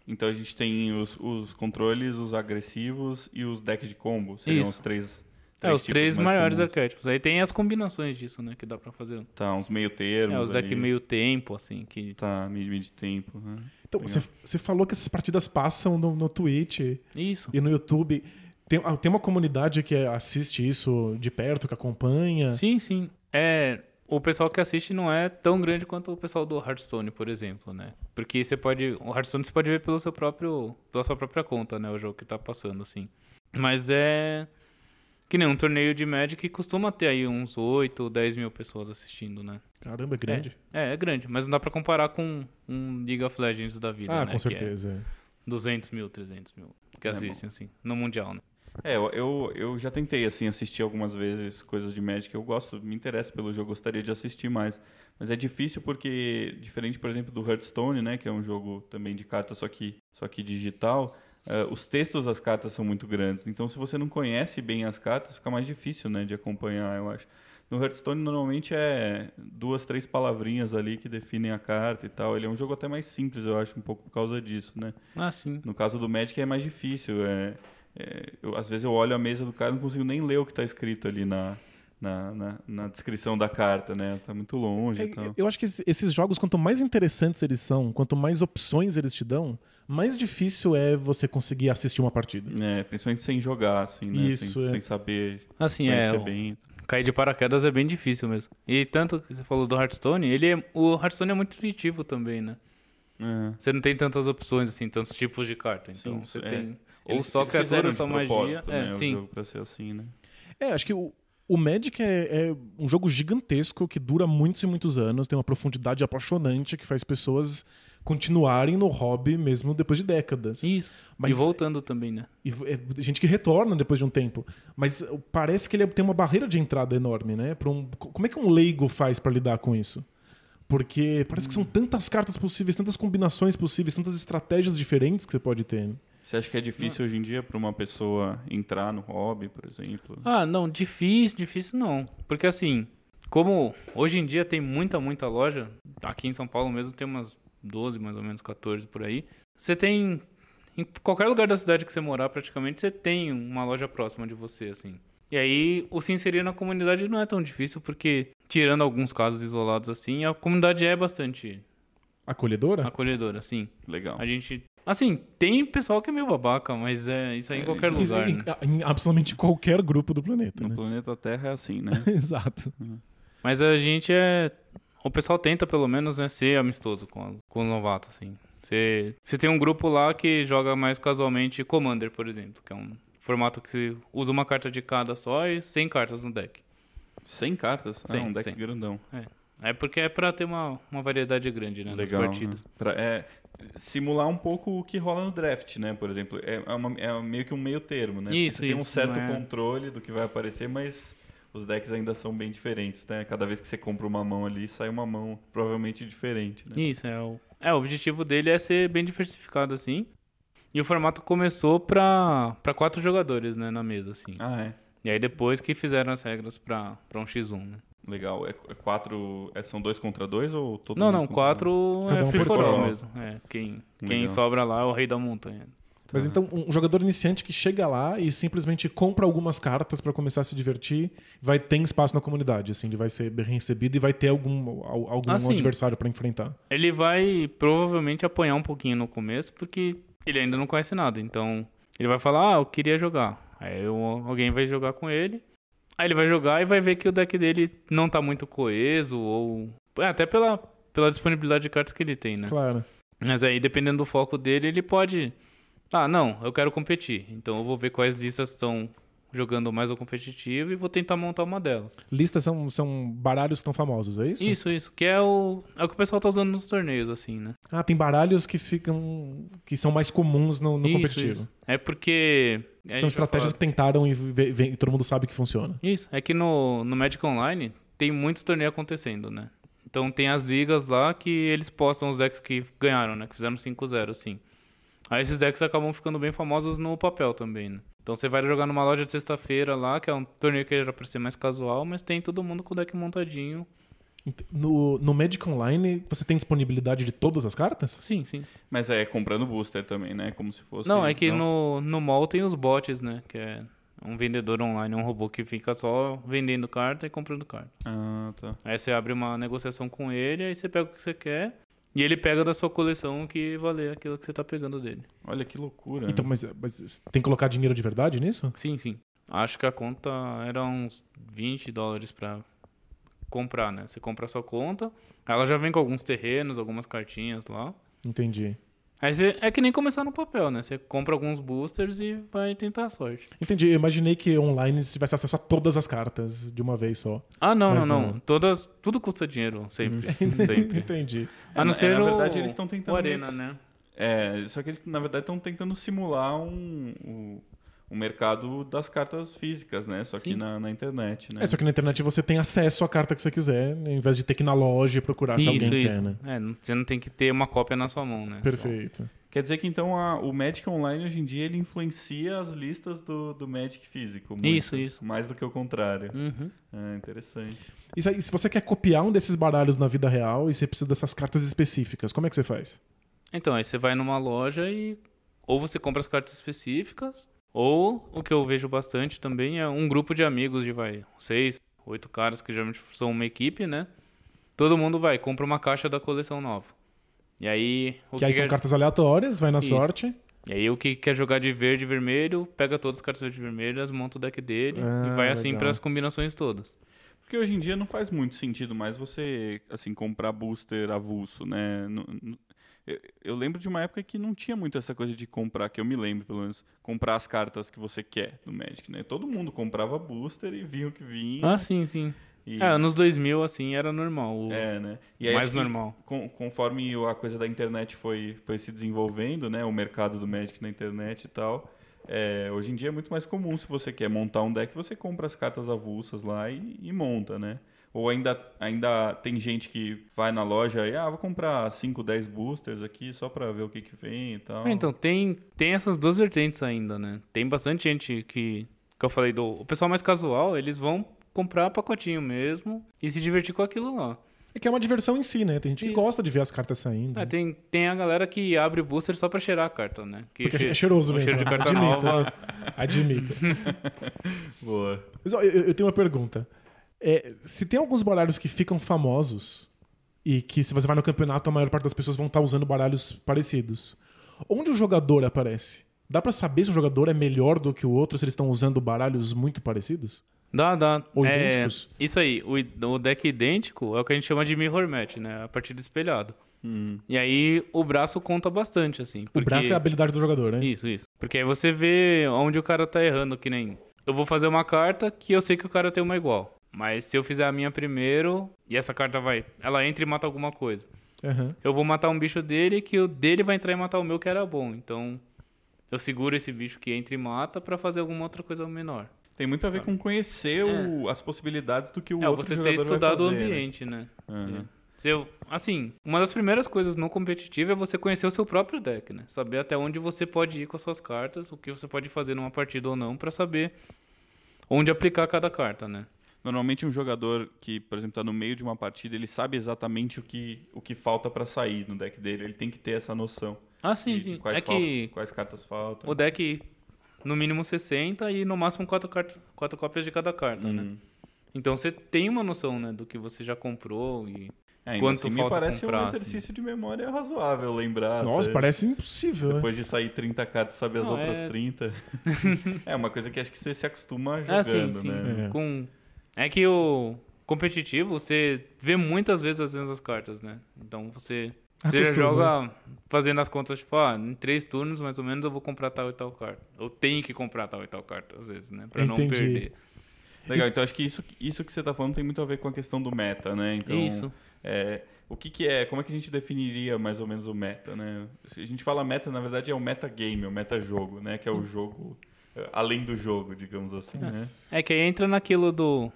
Então a gente tem os, os controles, os agressivos e os decks de combo. Seriam Isso. os três. É, os três maiores comuns. arquétipos. Aí tem as combinações disso, né? Que dá pra fazer. Tá, uns meio termos. É, os ali. meio tempo, assim, que... Tá, mid, mid tempo. né? Então, você, você falou que essas partidas passam no, no Twitch Isso. e no YouTube. Tem, ah, tem uma comunidade que assiste isso de perto, que acompanha. Sim, sim. É... O pessoal que assiste não é tão grande quanto o pessoal do Hearthstone, por exemplo, né? Porque você pode... O Hearthstone você pode ver pelo seu próprio... Pela sua própria conta, né? O jogo que tá passando, assim. Mas é... Que nem um torneio de Magic costuma ter aí uns 8 ou 10 mil pessoas assistindo, né? Caramba, é grande. É, é grande, mas não dá pra comparar com um League of Legends da vida, ah, né? com que é certeza. 200 mil, 300 mil que É assistem, assim, no Mundial, né? É, eu, eu, eu já tentei, assim, assistir algumas vezes coisas de Magic. Eu gosto, me interessa pelo jogo, gostaria de assistir mais. Mas é difícil porque, diferente, por exemplo, do Hearthstone, né? Que é um jogo também de cartas, só que, só que digital. Eh, os textos das cartas são muito grandes. Então, se você não conhece bem as cartas, fica mais difícil, né? De acompanhar, eu acho. No Hearthstone, normalmente é duas, três palavrinhas ali que definem a carta e tal. Ele é um jogo até mais simples, eu acho, um pouco por causa disso, né? Ah, sim. No caso do Magic é mais difícil. É, é, eu- às vezes eu olho a mesa do cara e não consigo nem ler o que está escrito ali na, na, na, na descrição da carta, né? Tá muito longe É, e tal. eu acho que esse- esses jogos, quanto mais interessantes eles são, quanto mais opções eles te dão, mais difícil é você conseguir assistir uma partida. É, principalmente sem jogar, assim, né? Isso, sem, é. sem saber Assim, é. bem. Cair de paraquedas é bem difícil mesmo. E tanto que você falou do Hearthstone, ele é, o Hearthstone é muito intuitivo também, né? É. Você não tem tantas opções, assim, tantos tipos de carta. Então Sim, você é. tem. Ou Eles- só criatura, só magia. propósito, É, né, sim. O jogo pra ser assim, né? É, acho que o, o Magic é, é um jogo gigantesco que dura muitos e muitos anos, tem uma profundidade apaixonante que faz pessoas continuarem no hobby mesmo depois de décadas. Isso. Mas- E voltando também, né? E é gente que retorna depois de um tempo. Mas parece que ele tem uma barreira de entrada enorme, né? Um- como é que um leigo faz pra lidar com isso? Porque parece que são tantas cartas possíveis, tantas combinações possíveis, tantas estratégias diferentes que você pode ter. né? Você acha que é difícil hoje em dia pra uma pessoa entrar no hobby, por exemplo? Ah, não, difícil, difícil não. Porque assim, como hoje em dia tem muita, muita loja, aqui em São Paulo mesmo tem umas 12, mais ou menos 14 por aí. Você tem. Em qualquer lugar da cidade que você morar, praticamente, você tem uma loja próxima de você, assim. E aí, o se inserir na comunidade não é tão difícil, porque, tirando alguns casos isolados assim, a comunidade é bastante Acolhedora? acolhedora, assim. Legal. A gente. Assim, tem pessoal que é meio babaca, mas é isso aí em É, qualquer isso- lugar. Em, né? em absolutamente qualquer grupo do planeta, No né? planeta Terra é assim, né? Exato. Mas a gente é. O pessoal tenta, pelo menos, né, ser amistoso com, a- com os novatos, assim. Você, você tem um grupo lá que joga mais casualmente Commander, por exemplo, que é um formato que você usa uma carta de cada só e 100 cartas no deck. 100 cartas? ah, Sim, um deck grandão. É porque é pra ter uma, uma variedade grande, né, nas Legal. partidas. né? Pra, é, simular um pouco o que rola no draft, né? Por exemplo, é, é uma- é meio que um meio termo, né? Isso, Você tem um certo é- controle do que vai aparecer, mas os decks ainda são bem diferentes, né? Cada vez que você compra uma mão ali, sai uma mão provavelmente diferente, né? Isso, é o, é, o objetivo dele é ser bem diversificado, assim. E o formato começou pra, pra quatro jogadores, né, na mesa, assim. Ah, é. E aí depois que fizeram as regras pra, pra um X1, né? Legal. É, é quatro. é- são dois contra dois ou todo Não, mundo não, um? quatro Cada é um free for mesmo. É, quem, quem Legal. sobra lá é o rei da montanha. Mas então, um jogador iniciante que chega lá e simplesmente compra algumas cartas pra começar a se divertir, vai ter espaço na comunidade, assim, ele vai ser bem recebido e vai ter algum, al- algum Ah, sim. adversário pra enfrentar. Ele vai provavelmente apanhar um pouquinho no começo, porque ele ainda não conhece nada. Então, ele vai falar, ah, eu queria jogar. Aí eu- alguém vai jogar com ele. Aí ele vai jogar e vai ver que o deck dele não tá muito coeso, ou. é, até pela, pela disponibilidade de cartas que ele tem, né? Claro. Mas aí, dependendo do foco dele, ele pode. Ah, não, eu quero competir. Então eu vou ver quais listas estão jogando mais o competitivo e vou tentar montar uma delas. Listas são, são baralhos que estão famosos, é isso? Isso, isso. Que é o, é o que o pessoal tá usando nos torneios, assim, né? Ah, tem baralhos que ficam. que são mais comuns no, no Isso, competitivo. isso. É porque. São estratégias que tentaram e, e todo mundo sabe que funciona. Isso. É que no, no Magic Online tem muitos torneios acontecendo, né? Então tem as ligas lá que eles postam os decks que ganharam, né? Que fizeram 5-0, assim. Aí esses decks acabam ficando bem famosos no papel também, né? Então você vai jogar numa loja de sexta-feira lá, que é um torneio que era pra ser mais casual, mas tem todo mundo com o deck montadinho. No, no Magic Online, você tem disponibilidade de todas as cartas? Sim, sim. Mas é comprando booster também, né? Como se fosse. Não, é que não? no, no mall tem os bots, né? Que é um vendedor online, um robô que fica só vendendo carta e comprando carta. Ah, tá. Aí você abre uma negociação com ele, aí você pega o que você quer e ele pega da sua coleção o que valer aquilo que você tá pegando dele. Olha que loucura. Então, mas, mas tem que colocar dinheiro de verdade nisso? Sim, sim. Acho que a conta era uns 20 dólares pra comprar, né? Você compra a sua conta, ela já vem com alguns terrenos, algumas cartinhas lá. Entendi. Aí você, é que nem começar no papel, né? Você compra alguns boosters e vai tentar a sorte. Entendi. Eu imaginei que online você tivesse acesso a todas as cartas de uma vez só. Ah, não, não, não. não. Todas, tudo custa dinheiro, sempre. sempre. Entendi. É, A não na- ser é, na o- verdade, eles estão tentando o Arena, né? É, só que eles, na verdade, estão tentando simular um, o, o mercado das cartas físicas, né? Só que Sim. na, na internet, né? É, só que na internet você tem acesso à carta que você quiser, né, em vez de ter que ir na loja e procurar se alguém quer, né? É, não- você não tem que ter uma cópia na sua mão, né? Perfeito. Quer dizer que, então, a- o Magic Online, hoje em dia, ele influencia as listas do, do Magic físico. muito, Isso, isso. Mais do que o contrário. Só. Uhum. É, interessante. Isso aí, se você quer copiar um desses baralhos na vida real e você precisa dessas cartas específicas, como é que você faz? Então, aí você vai numa loja e ou você compra as cartas específicas, ou o que eu vejo bastante também é um grupo de amigos de vai, seis, oito caras que geralmente são uma equipe, né? Todo mundo vai, compra uma caixa da coleção nova. E aí. O Que aí são quer- cartas aleatórias, vai na Isso. sorte. E aí o que quer jogar de verde e vermelho, pega todas as cartas verde e vermelhas, monta o deck dele Ah, e vai assim para as combinações todas. Porque hoje em dia não faz muito sentido mais você, assim, comprar booster avulso, né? Eu, eu lembro de uma época que não tinha muito essa coisa de comprar, que eu me lembro, pelo menos, comprar as cartas que você quer do Magic, né? Todo mundo comprava booster e vinha o que vinha. Ah, sim, sim. e, É, anos 2000, assim, era normal. O- é, né? E aí, mais que normal. con- conforme a coisa da internet foi, foi se desenvolvendo, né? O mercado do Magic na internet e tal. é, hoje em dia é muito mais comum, se você quer montar um deck, você compra as cartas avulsas lá e, e monta, né? Ou ainda, ainda tem gente que vai na loja e, ah, vou comprar 5, 10 boosters aqui só pra ver o que que vem e tal. É, então, tem, tem essas duas vertentes ainda, né? Tem bastante gente que, que eu falei do... O pessoal mais casual, eles vão comprar pacotinho mesmo e se divertir com aquilo lá. É que é uma diversão em si, né? Tem gente que Isso. gosta de ver as cartas saindo. Ah, tem, tem a galera que abre booster só pra cheirar a carta, né? Que Porque che- é cheiroso o mesmo. cheiro de carta Admito. nova. Admito. Boa. Mas, ó, eu, eu tenho uma pergunta. É, se tem alguns baralhos que ficam famosos e que se você vai no campeonato a maior parte das pessoas vão estar usando baralhos parecidos, onde o jogador aparece? Dá pra saber se o jogador é melhor do que o outro se eles estão usando baralhos muito parecidos? Dá, dá. Ou É, idênticos? isso aí, o, o deck idêntico é o que a gente chama de mirror match, né? A partida espelhado. Hum. E aí o braço conta bastante, assim. O porque- braço é a habilidade do jogador, né? Isso, isso. Porque aí você vê onde o cara tá errando, que nem. Eu vou fazer uma carta que eu sei que o cara tem uma igual. Mas se eu fizer a minha primeiro, e essa carta vai. Ela entra e mata alguma coisa. Aham. Eu vou matar um bicho dele que o dele vai entrar e matar o meu que era bom. Então. Eu seguro esse bicho que entra e mata pra fazer alguma outra coisa menor. Tem muito a ver com conhecer o- as possibilidades do que o é, outro você ter estudado o fazer, né? ambiente, né? Aham. Se eu, assim, uma das primeiras coisas no competitivo é você conhecer o seu próprio deck, né? Saber até onde você pode ir com as suas cartas, o que você pode fazer numa partida ou não, pra saber onde aplicar cada carta, né? Normalmente um jogador que, por exemplo, está no meio de uma partida, ele sabe exatamente o que, o que falta para sair no deck dele. Ele tem que ter essa noção Ah, sim, de, de sim. quais, É faltam- que quais cartas faltam. o deck, no mínimo 60 e no máximo 4, quatro cópias de cada carta, né? Hum. Então você tem uma noção, né, do que você já comprou e... É, ainda Quanto assim, me falta parece comprar, um assim? exercício de memória razoável lembrar. Nossa, sabe? parece impossível, né? Depois de sair 30 cartas, saber as Não, outras é- 30. é uma coisa que acho que você se acostuma jogando, sim, sim. né? É. Com... É que o competitivo, você vê muitas vezes as mesmas cartas, né? Então você, você Acostuma, joga fazendo as contas, tipo, ah, em três turnos mais ou menos eu vou comprar tal e tal carta. Eu tenho que comprar tal e tal carta, às vezes, né? Pra não Entendi. perder. Legal, então acho que isso, isso que você está falando tem muito a ver com a questão do meta, né? Então, Isso. É, o que, que é, como é que a gente definiria mais ou menos o meta, né? Se A gente fala meta, na verdade é o metagame, é o metajogo, né? Que é o jogo é, além do jogo, digamos assim, né? É que aí entra naquilo do.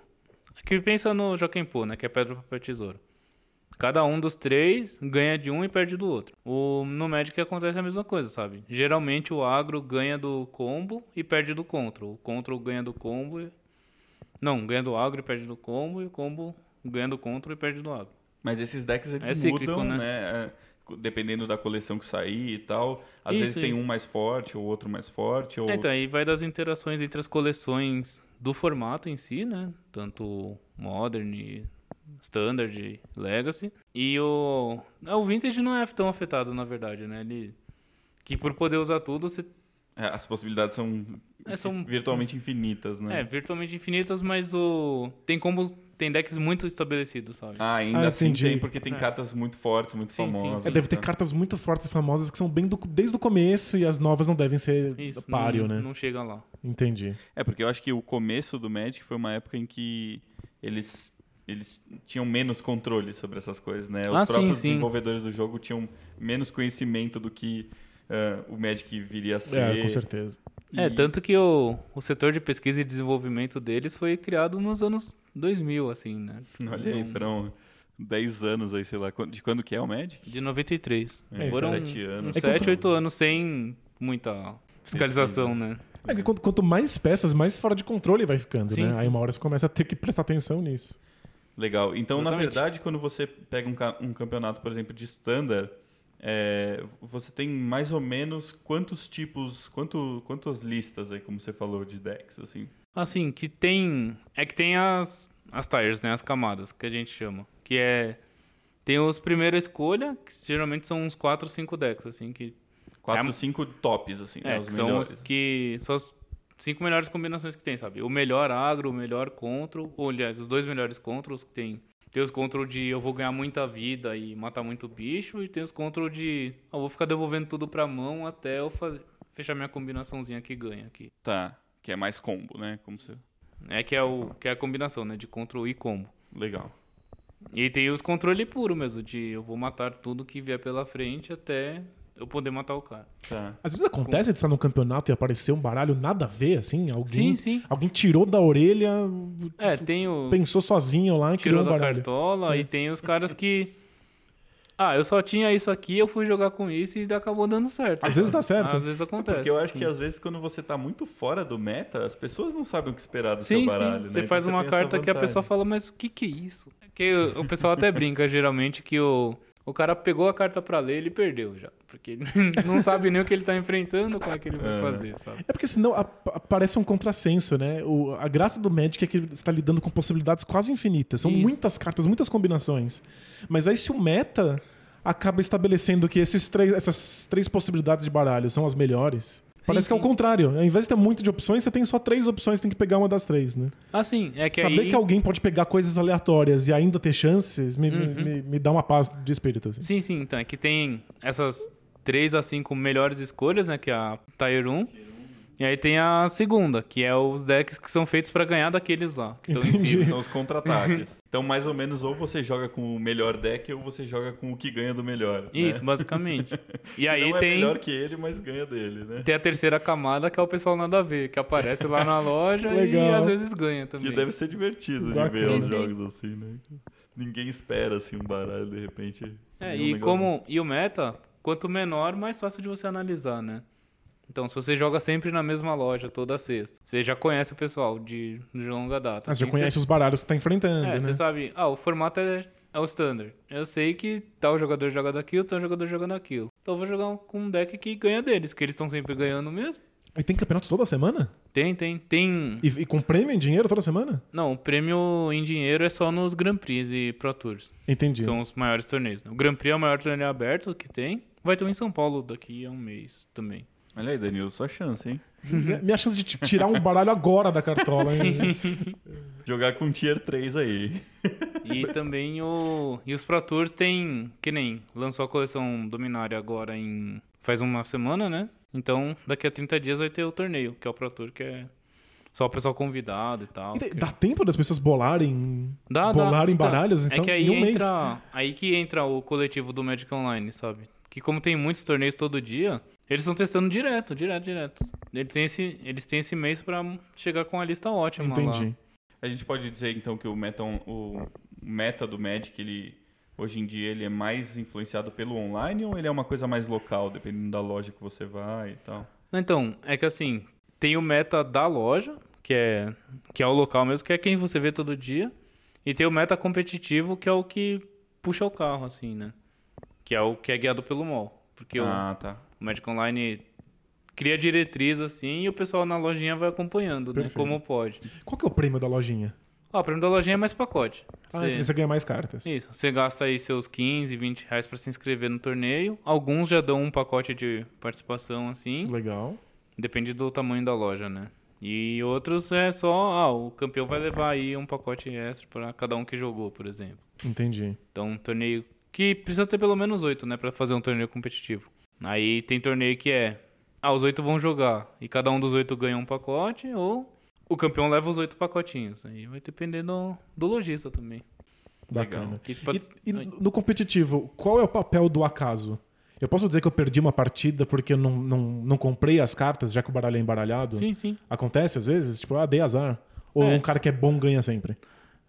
Que pensa no Joaquim Pô, né? Que é pedra, papel, tesouro. Cada um dos três ganha de um e perde do outro. O, no Magic acontece a mesma coisa, sabe? Geralmente o agro ganha do combo e perde do control. O control ganha do combo e... Não, ganha do agro e perde do combo. E o combo ganha do control e perde do agro. Mas esses decks eles É cíclico, mudam, né? né? É, Dependendo da coleção que sair e tal. Às Isso, vezes tem isso. um mais forte, ou outro mais forte. Ou... É, então aí vai das interações entre as coleções do formato em si, né? Tanto Modern, Standard, Legacy. E o. ah, O Vintage não é tão afetado, na verdade, né? Ele. Que por poder usar tudo, você. É, As possibilidades são, É, são- virtualmente infinitas, né? É, virtualmente infinitas, mas o. Tem combos. Tem decks muito estabelecidos, sabe? Ah, ainda Ah, assim entendi. tem, porque tem É. cartas muito fortes, muito Sim, sim, famosas. sim. É, deve ter tá? cartas muito fortes e famosas que são bem do- desde o começo e as novas não devem ser Isso, páreo, não, né? não chega lá. Entendi. É, porque eu acho que o começo do Magic foi uma época em que eles, eles tinham menos controle sobre essas coisas, né? Os Ah, sim, próprios sim. desenvolvedores do jogo tinham menos conhecimento do que ah, o Magic viria a ser. É, com certeza. É, E- tanto que o, o setor de pesquisa e desenvolvimento deles foi criado nos anos 2000, assim, né? Olha aí, foram 10 anos aí, sei lá. De quando que é o Magic? De 93. É, Foram sete anos. uns É 7, quanto- 8 anos sem muita fiscalização, né? É que quanto, quanto mais peças, mais fora de controle vai ficando, Sim, né? sim. Aí uma hora você começa a ter que prestar atenção nisso. Legal. Então, na Exatamente. verdade, quando você pega um, ca- um campeonato, por exemplo, de standard, é, você tem mais ou menos quantos tipos, quanto, quantas listas aí, como você falou, de decks, assim? Assim, que tem. É que tem as, as tires, né? As camadas, que a gente chama. Que é... Tem os primeira escolha, que geralmente são uns 4 ou 5 decks, assim, que... Quatro, É. cinco tops, assim, né? É, Os que são melhores. os que... São as cinco melhores combinações que tem, sabe? O melhor agro, o melhor control, ou aliás, os dois melhores controls que tem. Tem os control de eu vou ganhar muita vida e matar muito bicho, e tem os control de eu vou ficar devolvendo tudo pra mão até eu fazer, fechar minha combinaçãozinha que ganha aqui. Tá, que é mais combo, né? Como você... É que é, o, que é a combinação, né? De control e combo. Legal. E tem os controle puro mesmo, de eu vou matar tudo que vier pela frente até eu poder matar o cara. Tá. Às vezes acontece de estar no campeonato e aparecer um baralho nada a ver, assim. Alguém, Sim, sim. alguém tirou da orelha, É, tem o. pensou sozinho lá e criou tirou um da baralho. cartola e tem os caras que. Ah, eu só tinha isso aqui, eu fui jogar com isso e acabou dando certo. Às vezes dá certo. Às vezes acontece. Porque eu acho sim. que às vezes quando você tá muito fora do meta, as pessoas não sabem o que esperar do Sim, seu baralho, sim. né? Você Então faz uma tem essa carta que a pessoa fala, mas o que que é isso? Que o, o pessoal até brinca geralmente que o, o cara pegou a carta pra ler e ele perdeu já. Porque ele não sabe nem o que ele tá enfrentando, como é que ele vai É. fazer, sabe? É porque senão aparece um contrassenso, né? O- a graça do Magic é que ele está lidando com possibilidades quase infinitas. São Isso. muitas cartas, muitas combinações. Mas aí se o meta acaba estabelecendo que esses três, essas três possibilidades de baralho são as melhores, parece que é o sim. contrário. Ao invés de ter muito de opções, você tem só três opções, tem que pegar uma das três, né? Assim, é que Saber aí... que alguém pode pegar coisas aleatórias e ainda ter chances me, me- Uhum. me, me dá uma paz de espírito. Assim. Sim, sim, então é que tem essas três a cinco melhores escolhas, né? Que é a Tier 1. E aí tem a segunda, que é os decks que são feitos pra ganhar daqueles lá. Que estão em Entendi. cima. São os contra-ataques. então, mais ou menos, ou você joga com o melhor deck ou você joga com o que ganha do melhor. né? Isso, basicamente. E aí não é tem, melhor que ele, mas ganha dele, né? tem a terceira camada, que é o pessoal nada a ver, que aparece lá na loja e às vezes ganha também. Que deve ser divertido de Bacana. ver os Sim, jogos assim, né? Ninguém espera assim um baralho de repente. É, e negócio- como e o meta, quanto menor, mais fácil de você analisar, né? Então, se você joga sempre na mesma loja toda sexta, você já conhece o pessoal de, de longa data. Ah, você já conhece você- os baralhos que tá enfrentando, É, né? você sabe, ah, o formato é, é o standard. Eu sei que tal jogador joga daquilo, tal jogador joga daquilo. Então eu vou jogar com um deck que ganha deles, que eles estão sempre ganhando mesmo. E tem campeonato toda semana? Tem, tem, tem. E, e com prêmio em dinheiro toda semana? Não, o prêmio em dinheiro é só nos Grand Prix e Pro Tours. Entendi. São os maiores torneios. né? O Grand Prix é o maior torneio aberto que tem. Vai ter um em São Paulo daqui a um mês também. Olha aí, Danilo, sua chance, hein? Minha- Minha chance de tirar um baralho agora da cartola. hein? Jogar com tier 3 aí. E também o. E os Pro Tours tem. Que nem lançou a coleção Dominária agora em. Faz uma semana, né? Então, daqui a 30 dias vai ter o torneio, que é o Pro Tour, que é só o pessoal convidado e tal. E Dá tempo das pessoas bolarem, Dá, dá. bolarem Então, baralhos? Então, é que aí em um mês? entra. Aí que entra o coletivo do Magic Online, sabe? Que como tem muitos torneios todo dia, eles estão testando direto, direto, direto. Eles têm esse, eles têm esse mês pra chegar com a lista ótima Entendi. lá. A gente pode dizer então que o meta, o meta do Magic, ele hoje em dia ele é mais influenciado pelo online ou ele é uma coisa mais local, dependendo da loja que você vai e tal? Então, é que assim, tem o meta da loja, que é, que é o local mesmo, que é quem você vê todo dia. E tem o meta competitivo, que é o que puxa o carro, assim, né? Que é o que é guiado pelo mall. Porque Ah, tá. O Magic Online cria diretriz, assim, e o pessoal na lojinha vai acompanhando, né? Perfeito. Como pode. Qual que é o prêmio da lojinha? Ó, o prêmio da lojinha é mais pacote. Ah, Você- então você ganha mais cartas. Isso, você gasta aí seus 15, 20 reais pra se inscrever no torneio. Alguns já dão um pacote de participação, assim. Legal. Depende do tamanho da loja, né? E outros é só, ah, o campeão vai levar aí um pacote extra pra cada um que jogou, por exemplo. Entendi. Então, um torneio que precisa ter pelo menos oito, né, Pra fazer um torneio competitivo. Aí tem torneio que é, ah, os oito vão jogar e cada um dos oito ganha um pacote, ou o campeão leva os oito pacotinhos. Aí vai depender do, do lojista também. Bacana. E, e no competitivo, qual é o papel do acaso? Eu posso dizer que eu perdi uma partida porque eu não, não, não comprei as cartas, já que o baralho é embaralhado? Sim, sim. Acontece às vezes? Tipo, ah, dei azar. Ou É. um cara que é bom ganha sempre?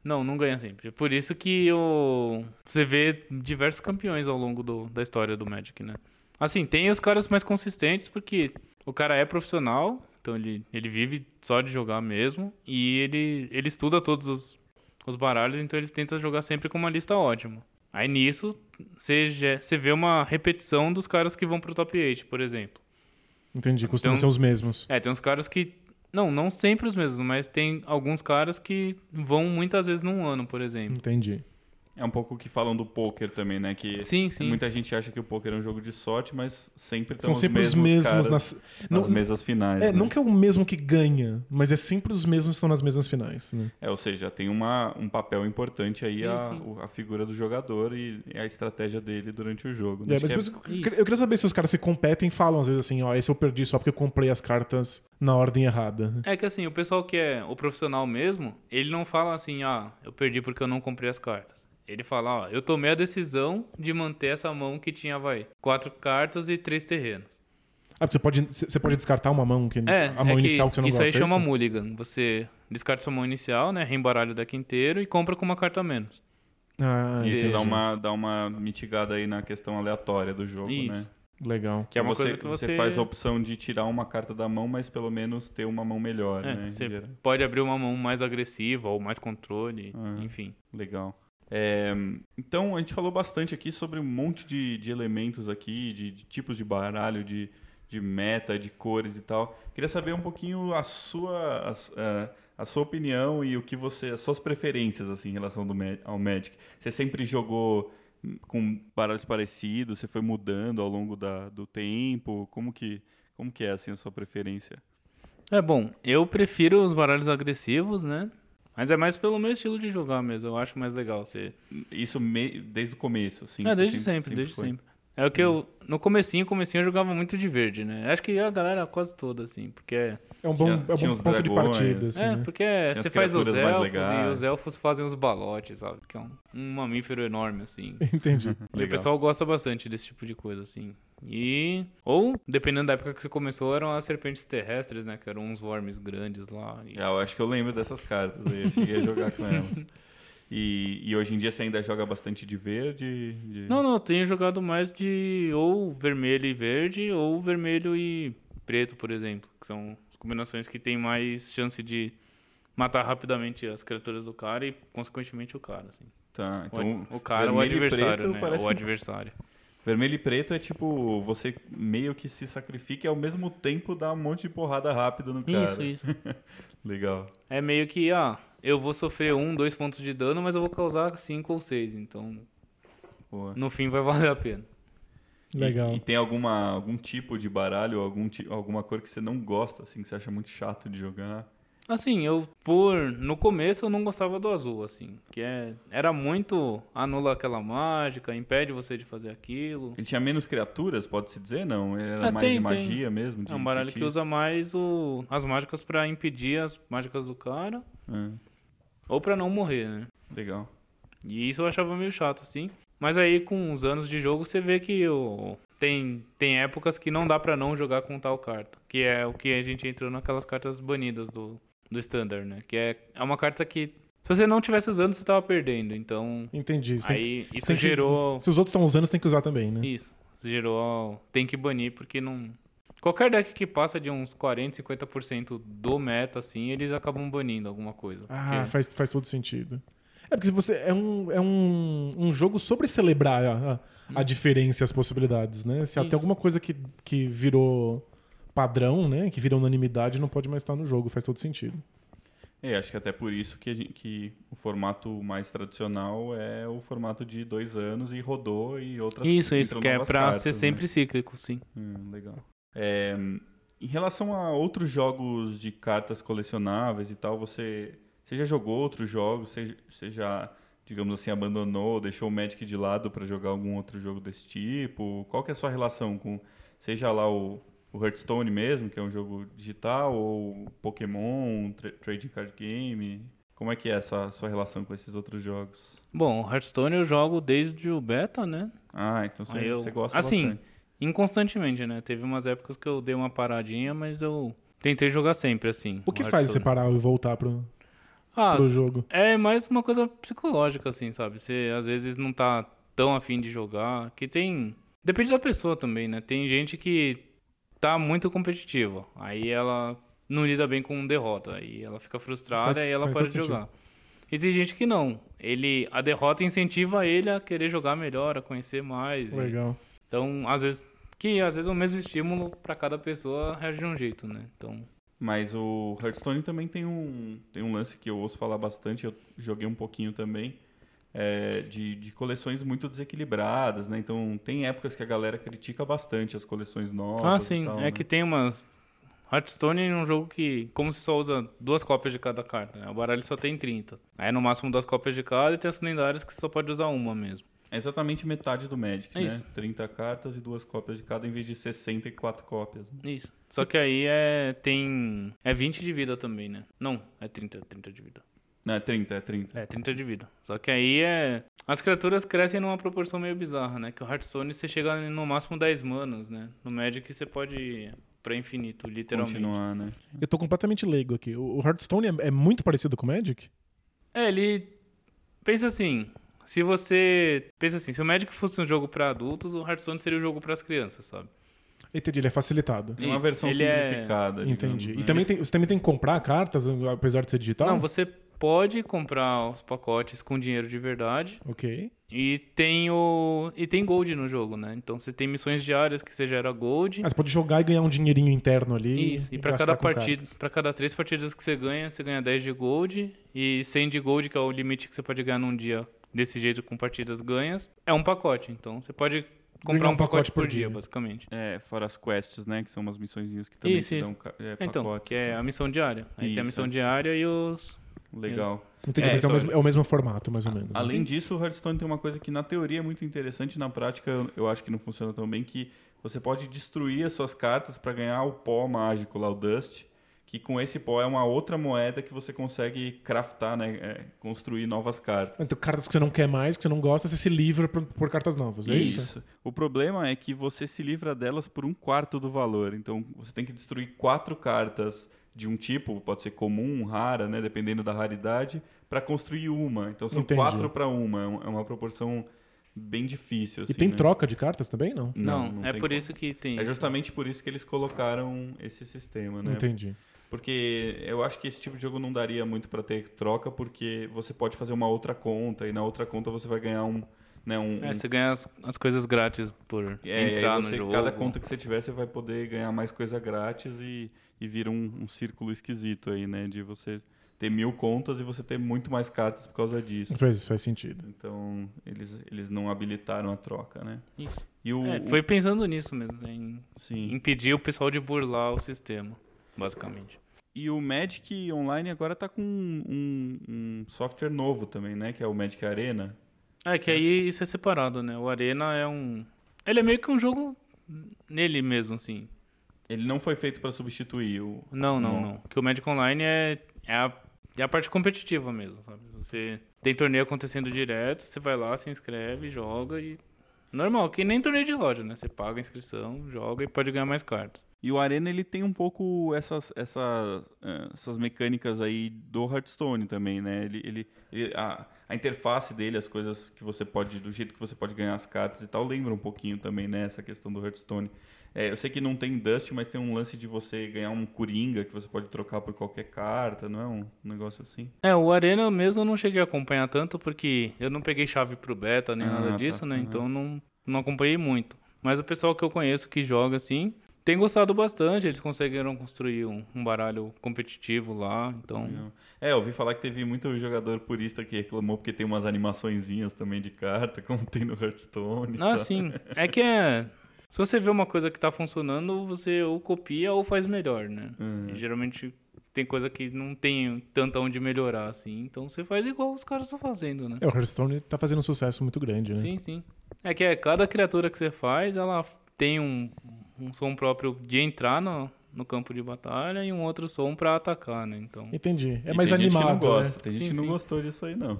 Não, não ganha sempre. Por isso que o... você vê diversos campeões ao longo do- da história do Magic, né? Assim, tem os caras mais consistentes, porque o cara é profissional, então ele, ele vive só de jogar mesmo, e ele, ele estuda todos os, os baralhos, então ele tenta jogar sempre com uma lista ótima. Aí nisso, você, você vê uma repetição dos caras que vão pro top 8, por exemplo. Entendi, costumam Então- ser os mesmos. É, tem uns caras que Não, não sempre os mesmos, mas tem alguns caras que vão muitas vezes num ano, por exemplo. Entendi. É um pouco o que falam do poker também, né? Que Sim, sim. muita gente acha que o poker é um jogo de sorte, mas sempre São os sempre os mesmos mesmos caras nas. nas não, mesas finais. é, né? não que é o mesmo que ganha, mas é sempre os mesmos que estão nas mesmas finais. Né? É, ou seja, tem uma, um papel importante aí Sim, a, sim. a figura do jogador e a estratégia dele durante o jogo. É, Acho mas que depois eu, queria saber se os caras se competem e falam às vezes assim, ó, esse eu perdi só porque eu comprei as cartas na ordem errada. É que assim, o pessoal que é o profissional mesmo, ele não fala assim, ah, eu perdi porque eu não comprei as cartas. Ele fala, ó, eu tomei a decisão de manter essa mão que tinha, vai, quatro cartas e três terrenos. Ah, você pode, você pode descartar uma mão que É, a mão é que inicial que você não isso gosta. aí chama é isso? mulligan. Você descarta sua mão inicial, né, reembaralha o deck inteiro e compra com uma carta a menos. Ah, Isso Sim. dá uma, dá uma mitigada aí na questão aleatória do jogo, Isso. né? legal. Que é uma você, coisa que você... faz a opção de tirar uma carta da mão, mas pelo menos ter uma mão melhor, É, né? você pode abrir uma mão mais agressiva ou mais controle, Ah. enfim. Legal. É, então, a gente falou bastante aqui sobre um monte de, de elementos aqui, de, de tipos de baralho, de, de meta, de cores e tal. Queria saber um pouquinho a sua, a, a- a sua opinião e o que você, as suas preferências assim, em relação do, ao Magic. Você sempre jogou com baralhos parecidos? Você foi mudando ao longo da, do tempo? Como que, como que é assim, a sua preferência? É bom, eu prefiro os baralhos agressivos, né? Mas é mais pelo meu estilo de jogar mesmo. Eu acho mais legal você. Isso me- desde o começo, assim? é, desde sempre, desde foi? sempre. É o que eu. No comecinho, comecinho eu jogava muito de verde, né? Acho que a galera quase toda, assim, porque. É um bom, Tinha- é um bom ponto de dragões. partida, assim, é, né? porque as você faz os elfos e os elfos fazem os balotes, sabe? Que é um, um mamífero enorme, assim. Entendi. E o pessoal gosta bastante desse tipo de coisa, assim. E. Ou, dependendo da época que você começou, eram as serpentes terrestres, né? Que eram uns worms grandes lá. E- Ah, eu acho que eu lembro dessas cartas aí, eu cheguei a jogar com elas. E, e hoje em dia você ainda joga bastante de verde? de- Não, não, eu tenho jogado mais de ou vermelho e verde, ou vermelho e preto, por exemplo. Que são as combinações que tem mais chance de matar rapidamente as criaturas do cara e, consequentemente, o cara, assim. Tá, O, então o cara ou o adversário, né? parece- O adversário. Vermelho e preto é tipo, você meio que se sacrifica e ao mesmo tempo dá um monte de porrada rápida no cara. Isso, isso. Legal. É meio que, ah, eu vou sofrer um, dois pontos de dano, mas eu vou causar cinco ou seis. Então, Boa. no fim, vai valer a pena. E- Legal. E, tem alguma, algum tipo de baralho, algum, alguma cor que você não gosta, assim, que você acha muito chato de jogar? Assim, eu por no começo eu não gostava do azul, assim, que é era muito anula aquela mágica, impede você de fazer aquilo. Ele tinha menos criaturas, pode-se dizer? Não, ele era Ah, mais tem, de tem. magia mesmo? De É um baralho que usa mais o, as mágicas pra impedir as mágicas do cara Ah, ou pra não morrer, né? legal. E isso eu achava meio chato, assim. Mas aí, com os anos de jogo, você vê que o... tem, tem épocas que não dá pra não jogar com tal carta. Que é o que a gente entrou naquelas cartas banidas do, do Standard, né? Que é, é uma carta que, se você não tivesse usando, você tava perdendo. Então, Entendi. Aí isso que- gerou... que- Se os outros estão usando, você tem que usar também, né? Isso. Isso gerou... Tem que banir, porque não... Qualquer deck que passa de uns 40, 50% do meta, assim, eles acabam banindo alguma coisa. Ah, Porque- faz, faz todo sentido. É porque você é um, é um, um jogo sobre celebrar a, a, a diferença e as possibilidades, né? Se até Isso. alguma coisa que, que virou padrão, né? Que virou unanimidade, não pode mais estar no jogo, faz todo sentido. É, acho que até por isso que, a gente- que o formato mais tradicional é o formato de dois anos e rodou e outras Isso, isso, que é cartas, ser né? sempre cíclico, sim. Hum, legal. É, em relação a outros jogos de cartas colecionáveis e tal, você, você já jogou outros jogos? Você, você já, digamos assim, abandonou, deixou o Magic de lado para jogar algum outro jogo desse tipo? Qual que é a sua relação com, seja lá o, o Hearthstone mesmo, que é um jogo digital, ou Pokémon, tra Trading Card Game? Como é que é essa sua relação com esses outros jogos? Bom, Hearthstone eu jogo desde o beta, né? Ah, então você, eu- você gosta assim, bastante. Inconstantemente, né? Teve umas épocas que eu dei uma paradinha, mas eu tentei jogar sempre, assim. O que faz você parar e voltar pro, Ah, pro jogo? é mais uma coisa psicológica, assim, sabe? Você às vezes não tá tão afim de jogar. Que tem. Depende da pessoa também, né? Tem gente que tá muito competitiva. Aí ela não lida bem com derrota. Aí ela fica frustrada Faz- e ela para de sentido. jogar. E tem gente que não. Ele, a derrota incentiva ele a querer jogar melhor, a conhecer mais. e- Legal. então, às vezes, que às vezes é o mesmo estímulo para cada pessoa reage de um jeito, né? Então, Mas o Hearthstone também tem um, tem um lance que eu ouço falar bastante, eu joguei um pouquinho também, é, de, de coleções muito desequilibradas, né? Então tem épocas que a galera critica bastante as coleções novas. Ah, sim. tal, é né? que tem umas. Hearthstone é um jogo que, como você só usa duas cópias de cada carta, né? O baralho só tem 30. Aí no máximo duas cópias de cada e tem as lendárias que você só pode usar uma mesmo. É exatamente metade do Magic, É né? isso. 30 cartas e duas cópias de cada, em vez de 64 cópias. né? Isso. Só que aí é. tem. É 20 de vida também, né? Não, é 30, 30 de vida. Não, é 30, é 30. É, 30 de vida. Só que aí é. As criaturas crescem numa proporção meio bizarra, né? Que o Hearthstone você chega no máximo 10 manas, né? No Magic você pode ir pra infinito, literalmente. Continuar, né? Eu tô completamente leigo aqui. O Hearthstone é, é muito parecido com o Magic? É, ele. Pensa assim. Se você. Pensa assim, se o Magic fosse um jogo pra adultos, o Hearthstone seria um jogo pras crianças, sabe? Entendi, ele é facilitado. É uma versão ele é- simplificada. digamos, Entendi. né? E também tem, você também tem que comprar cartas, apesar de ser digital? Não, você pode comprar os pacotes com dinheiro de verdade. Ok. E tem o. E tem gold no jogo, né? Então você tem missões diárias que você gera gold. Ah, você pode jogar e ganhar um dinheirinho interno ali. Isso, e pra gastar cada partida, para cada três partidas que você ganha, você ganha 10 de gold e 100 de gold, que é o limite que você pode ganhar num dia desse jeito com partidas ganhas, é um pacote. Então você pode comprar Ganhar um pacote, por dia, basicamente. É, fora as quests, né? Que são umas missõezinhas que também Isso, te isso. dão é, Então, pacotes que e é tal. a missão diária. Aí tem a Isso, missão é. diária e os Legal. Entendi, É, mas é, o então- mesmo, é o mesmo formato, mais ou menos. né? Além disso, o Hearthstone tem uma coisa que na teoria é muito interessante, na prática eu- acho que não funciona tão bem, que você pode destruir as suas cartas para ganhar o pó mágico lá, o Dust, que com esse pó é uma outra moeda que você consegue craftar, né? é, construir novas cartas. Então, cartas que você não quer mais, que você não gosta, você se livra por, por cartas novas, é isso? O problema é que você se livra delas por um quarto do valor. Então você tem que destruir quatro cartas de um tipo, pode ser comum, rara, né? Dependendo da raridade, para construir uma. Então são Entendi. quatro para uma. É É uma proporção bem difícil. E assim, tem né? troca de cartas também, não? Não, não é tem por como. isso que tem É isso. justamente por isso que eles colocaram esse sistema, né? Entendi. Porque eu acho que esse tipo de jogo não daria muito para ter troca, porque você pode fazer uma outra conta e na outra conta você vai ganhar um, né, um, É, um você ganha as, as coisas grátis por É, e aí entrar você, no jogo. cada conta que você tiver, você vai poder ganhar mais coisa grátis e, e vira um, um círculo esquisito aí, né? De você ter mil contas e você ter muito mais cartas por causa disso. Faz, faz sentido. Então, eles, eles não habilitaram a troca, né? Isso. E o, É, foi pensando nisso mesmo, né, em sim. impedir o pessoal de burlar o sistema, basicamente. E o Magic Online agora tá com um, um- um software novo também, né? Que é o Magic Arena. É que aí isso é separado, né? O Arena é um. Ele é meio que um jogo nele mesmo, assim. Ele não foi feito para substituir o... Não, não, Não. não. Que o Magic Online é, é, a, é a parte competitiva mesmo, sabe? Você tem torneio acontecendo direto, você vai lá, se inscreve, joga e. Normal, que nem torneio de loja, né? Você paga a inscrição, joga e pode ganhar mais cartas. E o Arena ele tem um pouco essas, essa, eh, essas mecânicas aí do Hearthstone também, né? Ele, ele, ele- a, a interface dele, as coisas que você pode, do jeito que você pode ganhar as cartas e tal, lembra um pouquinho também, né? Essa questão do Hearthstone. É, eu sei que não tem Dust, mas tem um lance de você ganhar um Coringa que você pode trocar por qualquer carta, não é um negócio assim? É, o Arena mesmo eu não cheguei a acompanhar tanto porque eu não peguei chave pro beta nem Ah, nada tá. disso, né? Uhum. Então não, não acompanhei muito. Mas o pessoal que eu conheço que joga assim tem gostado bastante. Eles conseguiram construir um, um baralho competitivo lá. Então. É, eu ouvi falar que teve muito jogador purista que reclamou porque tem umas animaçõezinhas também de carta, como tem no Hearthstone. ah, sim. É que é. Se você vê uma coisa que tá funcionando, você ou copia ou faz melhor, né? Uhum. Geralmente tem coisa que não tem tanto onde melhorar, assim. Então você faz igual os caras estão fazendo, né? É, o Hearthstone tá fazendo um sucesso muito grande, né? Sim, sim. É que é, cada criatura que você faz, ela tem um, um som próprio de entrar no, no campo de batalha e um outro som pra atacar, né? Então. Entendi. É E mais tem gente que animado, não gosta, né? tem gente Sim, que não sim. gostou disso aí, não.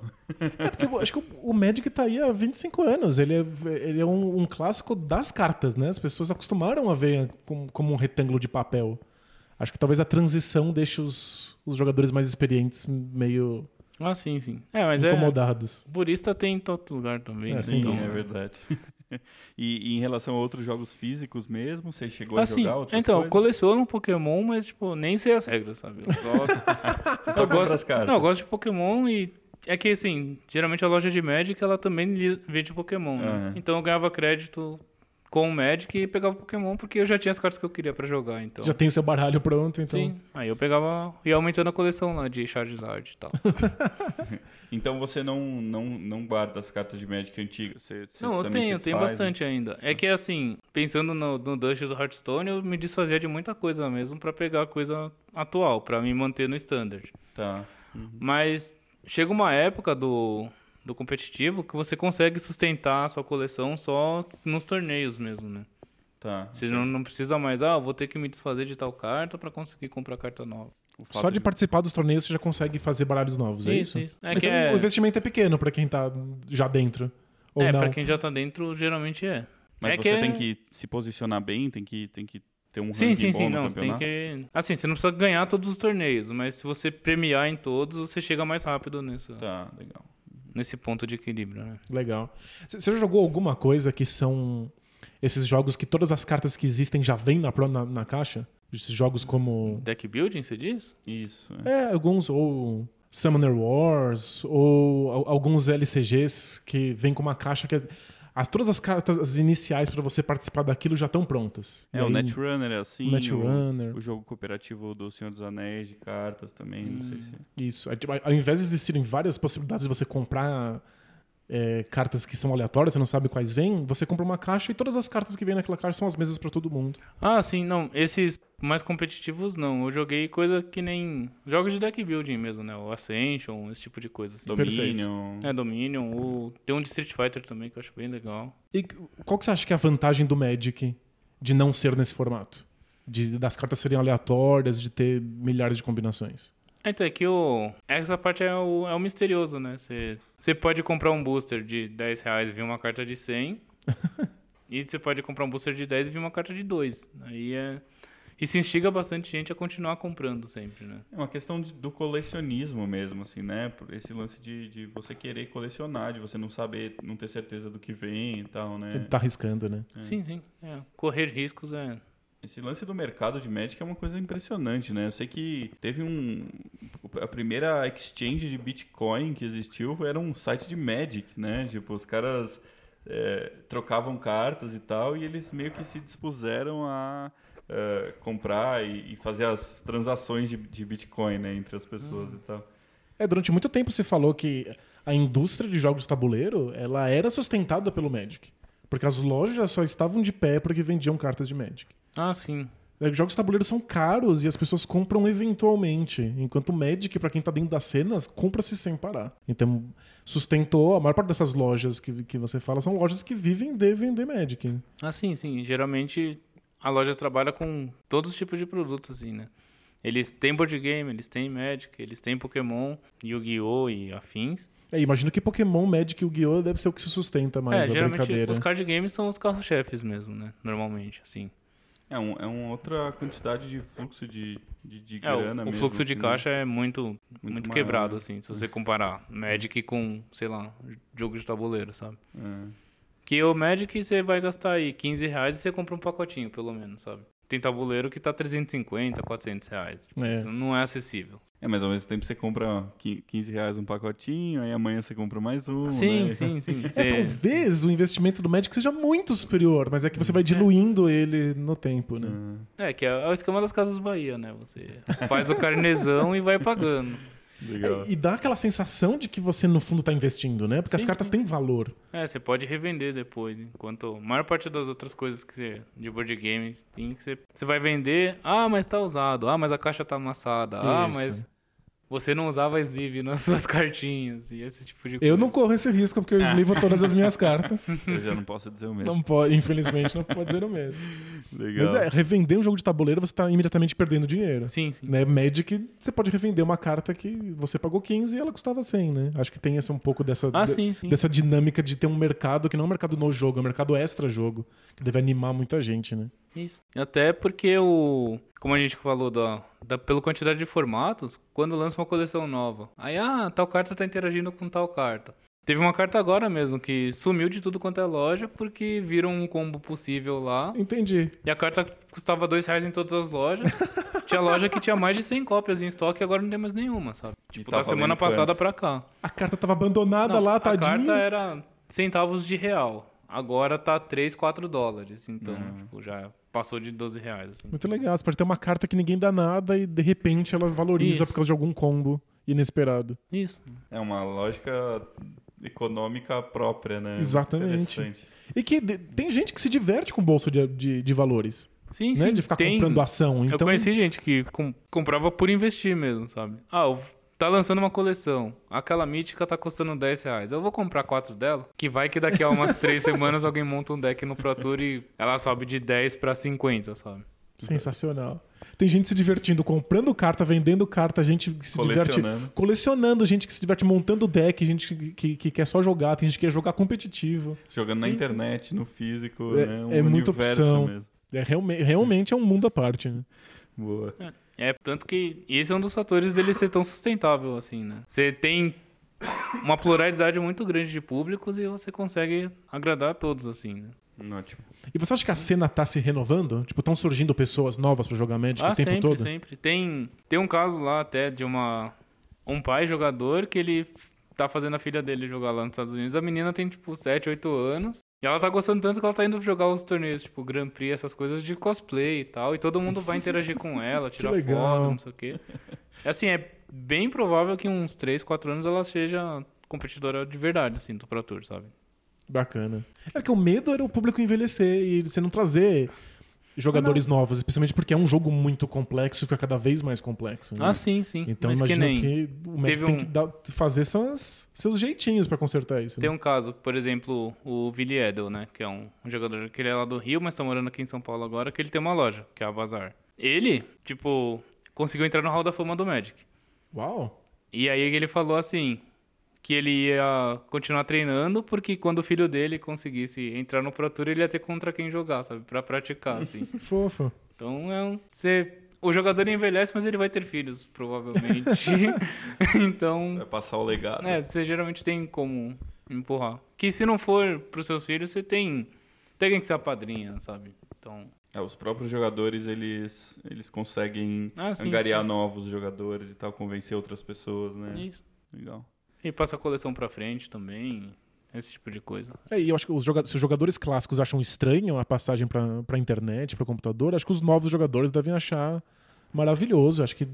É porque eu acho que o- Magic tá aí há 25 anos. Ele é, ele é um, um clássico das cartas, né? As pessoas acostumaram a ver como, como um retângulo de papel. Acho que talvez a transição deixe os, os jogadores mais experientes meio Ah, sim, sim. É, mas é. incomodados. Purista tem em todo lugar também. É, né? Sim, então, é verdade. e, e em relação a outros jogos físicos mesmo, você chegou Assim, a jogar outras então, coisas? coleciono Pokémon, mas, tipo, nem sei as regras, sabe? Eu gosto. Você só eu gosto, as cartas. Não, eu gosto de Pokémon e. É que, assim, geralmente a loja de Magic, ela também vende Pokémon, né? Então eu ganhava crédito com o Magic e pegava Pokémon porque eu já tinha as cartas que eu queria pra jogar, então. Já tem o seu baralho pronto, então. Sim, aí eu pegava e ia aumentando a coleção lá de Charizard e tal. Então você não, não, não guarda as cartas de Magic antigas? Você, você Não, eu tenho, eu tenho desfaz, bastante ainda. É que assim, pensando no, no Dungeon do Hearthstone, eu me desfazia de muita coisa mesmo pra pegar coisa atual, pra me manter no standard. Né? Tá. Mas chega uma época do, do competitivo que você consegue sustentar a sua coleção só nos torneios mesmo, né? Tá. Você não, não precisa mais, ah, vou ter que me desfazer de tal carta pra conseguir comprar carta nova. Só de participar dos torneios você já consegue fazer baralhos novos, é isso? É Mas que então é, o investimento é pequeno pra quem tá já dentro. Ou é não. pra quem já tá dentro, geralmente é. Mas é você que é- tem que se posicionar bem, tem que, tem que ter um Sim, ranking sim, bom sim, no não, você tem campeonato. que... Assim, você não precisa ganhar todos os torneios, mas se você premiar em todos, você chega mais rápido nesse, Tá, legal. Nesse ponto de equilíbrio, né? Legal. Você já jogou alguma coisa que são esses jogos que todas as cartas que existem já vêm na, na, na caixa? Esses jogos como. Deck building, você diz? Isso. é. É, alguns, ou Summoner Wars, ou al- alguns LCGs que vêm com uma caixa que. é- As, todas as cartas iniciais pra você participar daquilo já estão prontas. É, E o aí- Netrunner é assim. o Netrunner. O, o jogo cooperativo do Senhor dos Anéis de cartas também, não sei se... Isso. Tipo, Ao invés de existirem várias possibilidades de você comprar é, cartas que são aleatórias, você não sabe quais vêm, você compra uma caixa e todas as cartas que vêm naquela caixa são as mesmas pra todo mundo. Ah, sim, não. Esses mais competitivos, não. Eu joguei coisa que nem... Jogos de deck building mesmo, né? O Ascension, esse tipo de coisa. Assim. Dominion... É, Dominion. O... Tem um de Street Fighter também, que eu acho bem legal. E qual que você acha que é a vantagem do Magic de não ser nesse formato? De, das cartas serem aleatórias, de ter milhares de combinações. É, Então, é que o... essa parte é o, é o misterioso, né? Você, você pode comprar um booster de 10 reais e vir uma carta de 100. e você pode comprar um booster de 10 e vir uma carta de 2. Aí é... Isso instiga bastante gente a continuar comprando sempre, né? É uma questão de- do colecionismo mesmo, assim, né? Por Esse lance de, de você querer colecionar, de você não saber, não ter certeza do que vem e tal, né? Tá arriscando, né? Sim, sim. É. Correr riscos é... Esse lance do mercado de Magic é uma coisa impressionante, né? Eu sei que teve um... A primeira exchange de Bitcoin que existiu era um site de Magic, né? Tipo, os caras é, trocavam cartas e tal e eles meio que se dispuseram a é, comprar e, e fazer as transações de, de Bitcoin, né? Entre as pessoas e tal. É, durante muito tempo se falou que a indústria de jogos de tabuleiro, ela era sustentada pelo Magic. Porque as lojas só estavam de pé porque vendiam cartas de Magic. Ah, sim. É, Jogos de tabuleiro são caros e as pessoas compram eventualmente. Enquanto o Magic, pra quem tá dentro das cenas, compra-se sem parar. Então, sustentou. A maior parte dessas lojas que, que você fala são lojas que vivem de vender Magic. Ah, sim, sim. Geralmente a loja trabalha com todos os tipos de produtos, assim, né? Eles têm board game, eles têm Magic, eles têm Pokémon, Yu-Gi-Oh! e afins. É, imagino que Pokémon, Magic e Yu-Gi-Oh! deve ser o que se sustenta mais é, a geralmente brincadeira. os card games são os carros-chefes mesmo, né? Normalmente, assim. É, um, é uma outra quantidade de fluxo de, de, de É, o- grana o, mesmo. fluxo de caixa é muito, muito, maior, quebrado, né? assim, se você comparar Magic com, sei lá, jogo de tabuleiro, sabe? É. Que o Magic você vai gastar aí 15 reais e você compra um pacotinho, pelo menos, sabe? Tem tabuleiro que tá 350, 400 reais. Tipo, É. Isso não é acessível. É, mas ao mesmo tempo você compra qui- 15 reais um pacotinho, aí amanhã você compra mais um. sim, né? sim, sim. É, Você- talvez o investimento do Magic seja muito superior, mas é que você vai diluindo ele no tempo, né? É, que é o esquema das Casas Bahia, né? Você faz o carnezão e vai pagando. Legal. E dá aquela sensação de que você, no fundo, tá investindo, né? Porque as Sim, cartas têm valor. É, você pode revender depois, enquanto a maior parte das outras coisas que você, de board games tem que você, você vai vender, ah, mas tá usado, ah, mas a caixa tá amassada, ah, Isso. mas você não usava sleeve nas suas cartinhas e esse tipo de coisa. Eu não corro esse risco porque eu eslivo todas as minhas cartas. Eu já não posso dizer o mesmo. Não pode, infelizmente, não pode dizer o mesmo. Legal. Mas é, revender um jogo de tabuleiro, você tá imediatamente perdendo dinheiro. Sim, sim. Né? Magic, você pode revender uma carta que você pagou 15 e ela custava 100, né? Acho que tem esse um pouco dessa, Ah, de- sim, sim. dessa dinâmica de ter um mercado que não é um mercado no jogo, é um mercado extra-jogo, que deve animar muita gente, né? Isso. Até porque o. Como a gente falou, da, da, pela quantidade de formatos, quando lança uma coleção nova. Aí, ah, tal carta tá interagindo com tal carta. Teve uma carta agora mesmo que sumiu de tudo quanto é loja porque viram um combo possível lá. Entendi. E a carta custava dois reais em todas as lojas. tinha loja que tinha mais de 100 cópias em estoque e agora não tem mais nenhuma, sabe? Tipo, tá da semana passada quanto? pra cá. A carta tava abandonada Não, lá, a tadinha. carta era centavos de real. agora tá 3, 4 dólares. Então, tipo, já passou de 12 reais. Assim. Muito legal. Você pode ter uma carta que ninguém dá nada e de repente ela valoriza Isso. por causa de algum combo inesperado. Isso. É uma lógica econômica própria, né? Exatamente. E que de- tem gente que se diverte com bolsa de, de, de valores, Sim, né? sim. De ficar tem... comprando ação. Então, Eu conheci gente que com- comprava por investir mesmo, sabe? Ah, eu- tá lançando uma coleção. Aquela mítica tá custando 10 reais. Eu vou comprar quatro dela, que vai que daqui a umas três semanas alguém monta um deck no Pro Tour e ela sobe de 10 pra 50, sabe? Sensacional. Tem gente se divertindo comprando carta, vendendo carta, gente que se diverte Colecionando. colecionando, gente que se diverte montando deck, gente que, que, que quer só jogar, tem gente que quer jogar competitivo. Jogando na internet, no físico, É- né? Um é muita opção. mesmo. É, realme- realmente é um mundo à parte. Né? Boa. É, tanto que esse é um dos fatores dele ser tão sustentável, assim, né? Você tem uma pluralidade muito grande de públicos e você consegue agradar a todos, assim, né? Ótimo. E você acha que a cena tá se renovando? Tipo, estão surgindo pessoas novas pra jogar Magic Ah, o tempo sempre, todo? sempre. Tem, tem um caso lá até de uma um pai jogador que ele tá fazendo a filha dele jogar lá nos Estados Unidos. A menina tem, tipo, 7, 8 anos. E ela tá gostando tanto que ela tá indo jogar os torneios, tipo, Grand Prix, essas coisas de cosplay e tal. E todo mundo vai interagir com ela, tirar foto, não sei o quê. Assim, é bem provável que uns 3, 4 anos ela seja competidora de verdade, assim, do Pro Tour, sabe? Bacana. É que o medo era o público envelhecer e você não trazer jogadores novos, especialmente porque é um jogo muito complexo, fica cada vez mais complexo. né? Ah, sim, sim. Então Mas que imagina nem... que, o Magic teve tem um- que dar- fazer suas, seus jeitinhos pra consertar isso. Tem né? um caso, por exemplo, o Billy Edel, né? Que é um, um jogador que ele é lá do Rio, mas tá morando aqui em São Paulo agora, que ele tem uma loja, que é a Bazar. Ele, tipo, conseguiu entrar no Hall da Fama do Magic. Uau! E aí ele falou assim, que ele ia continuar treinando, porque quando o filho dele conseguisse entrar no Pro Tour, ele ia ter contra quem jogar, sabe? Pra praticar, assim. Fofo. Então é um... Você... O jogador envelhece, mas ele vai ter filhos, provavelmente. então... Vai passar o legado. É, você geralmente tem como empurrar. Que se não for pros seus filhos, você tem. Tem alguém que ser a padrinha, sabe? Então. É, os próprios jogadores, eles, eles conseguem Ah, sim, angariar sim. novos jogadores e tal, convencer outras pessoas, né? Isso. Legal. E passa a coleção pra frente também. Esse tipo de coisa. É, e eu acho que os joga- se os jogadores clássicos acham estranho a passagem pra, pra internet, pra computador, acho que os novos jogadores devem achar maravilhoso. Acho que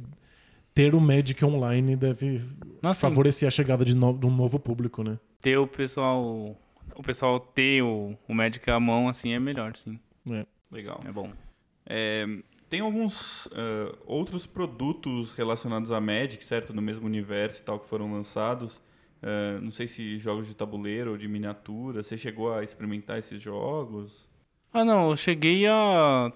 ter o Magic online deve Nossa, favorecer a chegada de, no- de um novo público, né? ter o pessoal. O pessoal ter o, o Magic à mão, assim, é melhor, sim. É. Legal. É bom. É, tem alguns ah, outros produtos relacionados a Magic, certo? No mesmo universo e tal, que foram lançados. Ah, não sei se jogos de tabuleiro ou de miniatura. Você chegou a experimentar esses jogos? Ah, não, eu cheguei a.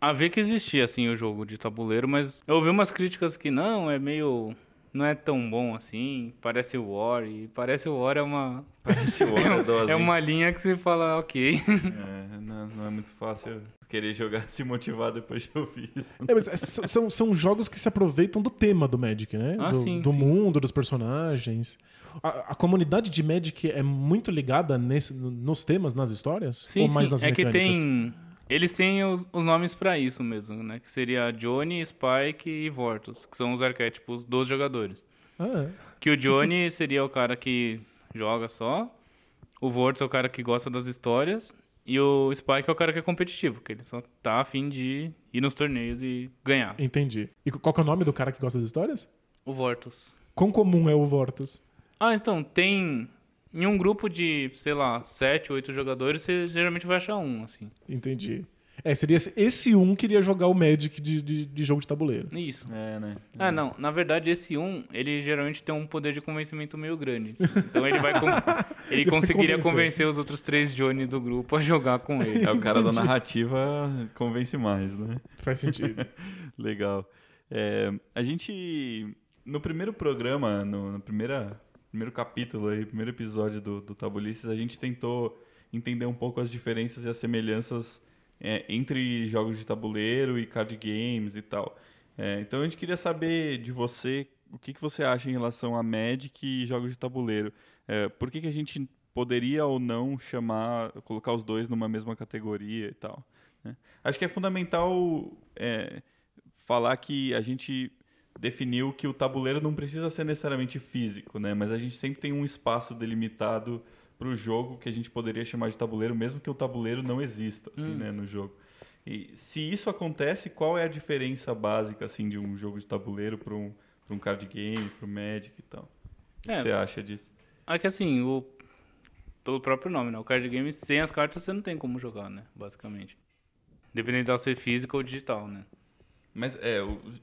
a ver que existia, assim, o jogo de tabuleiro, mas eu ouvi umas críticas que não, é meio. Não é tão bom assim, parece o War, e parece o War é uma. Parece o Dose, É hein? uma linha que você fala, ok. É, não, não é muito fácil querer jogar, se motivar depois de ouvir isso. É, mas s- são, são jogos que se aproveitam do tema do Magic, né? Ah, do sim, do sim. mundo, dos personagens. A, a comunidade de Magic é muito ligada nesse- no- nos temas, nas histórias? Sim, ou mais sim. nas é que mecânicas? tem. Eles têm os, os nomes pra isso mesmo, né? Que seria Johnny, Spike e Vortus, que são os arquétipos dos jogadores. Ah, Que o Johnny seria o cara que joga só, o Vortus é o cara que gosta das histórias, e o Spike é o cara que é competitivo, que ele só tá afim de ir nos torneios e ganhar. entendi. E qual que é o nome do cara que gosta das histórias? O Vortus. Quão comum é o Vortus? Ah, então, tem. Em um grupo de, sei lá, sete, oito jogadores, você geralmente vai achar um, assim. Entendi. É, seria esse- um que iria jogar o Magic de, de, de jogo de tabuleiro. Isso. É, né? Ah, não. Na verdade, esse um, ele geralmente tem um poder de convencimento meio grande. assim. Então ele vai. com- Ele Ele conseguiria convencer. os outros três Johnny do grupo a jogar com ele. É o cara da narrativa convence mais, né? Faz sentido. Legal. É, a gente, no primeiro programa, no, no primeira, primeiro capítulo, aí, primeiro episódio do, do Tabulices, a gente tentou entender um pouco as diferenças e as semelhanças é, entre jogos de tabuleiro e card games e tal. É, então a gente queria saber de você o que, que você acha em relação a Magic e jogos de tabuleiro. É, por que, que a gente poderia ou não chamar, colocar os dois numa mesma categoria e tal. né? Acho que é fundamental é, falar que a gente definiu que o tabuleiro não precisa ser necessariamente físico, né? Mas a gente sempre tem um espaço delimitado para o jogo que a gente poderia chamar de tabuleiro, mesmo que o tabuleiro não exista, assim, né, no jogo. E se isso acontece, qual é a diferença básica, assim, de um jogo de tabuleiro para um, pra um card game, para o Magic e tal? O que É. você acha disso? É que assim, o... pelo próprio nome, né? O card game, sem as cartas, você não tem como jogar, né? Basicamente. Dependendo de ela ser física ou digital, né? Mas é,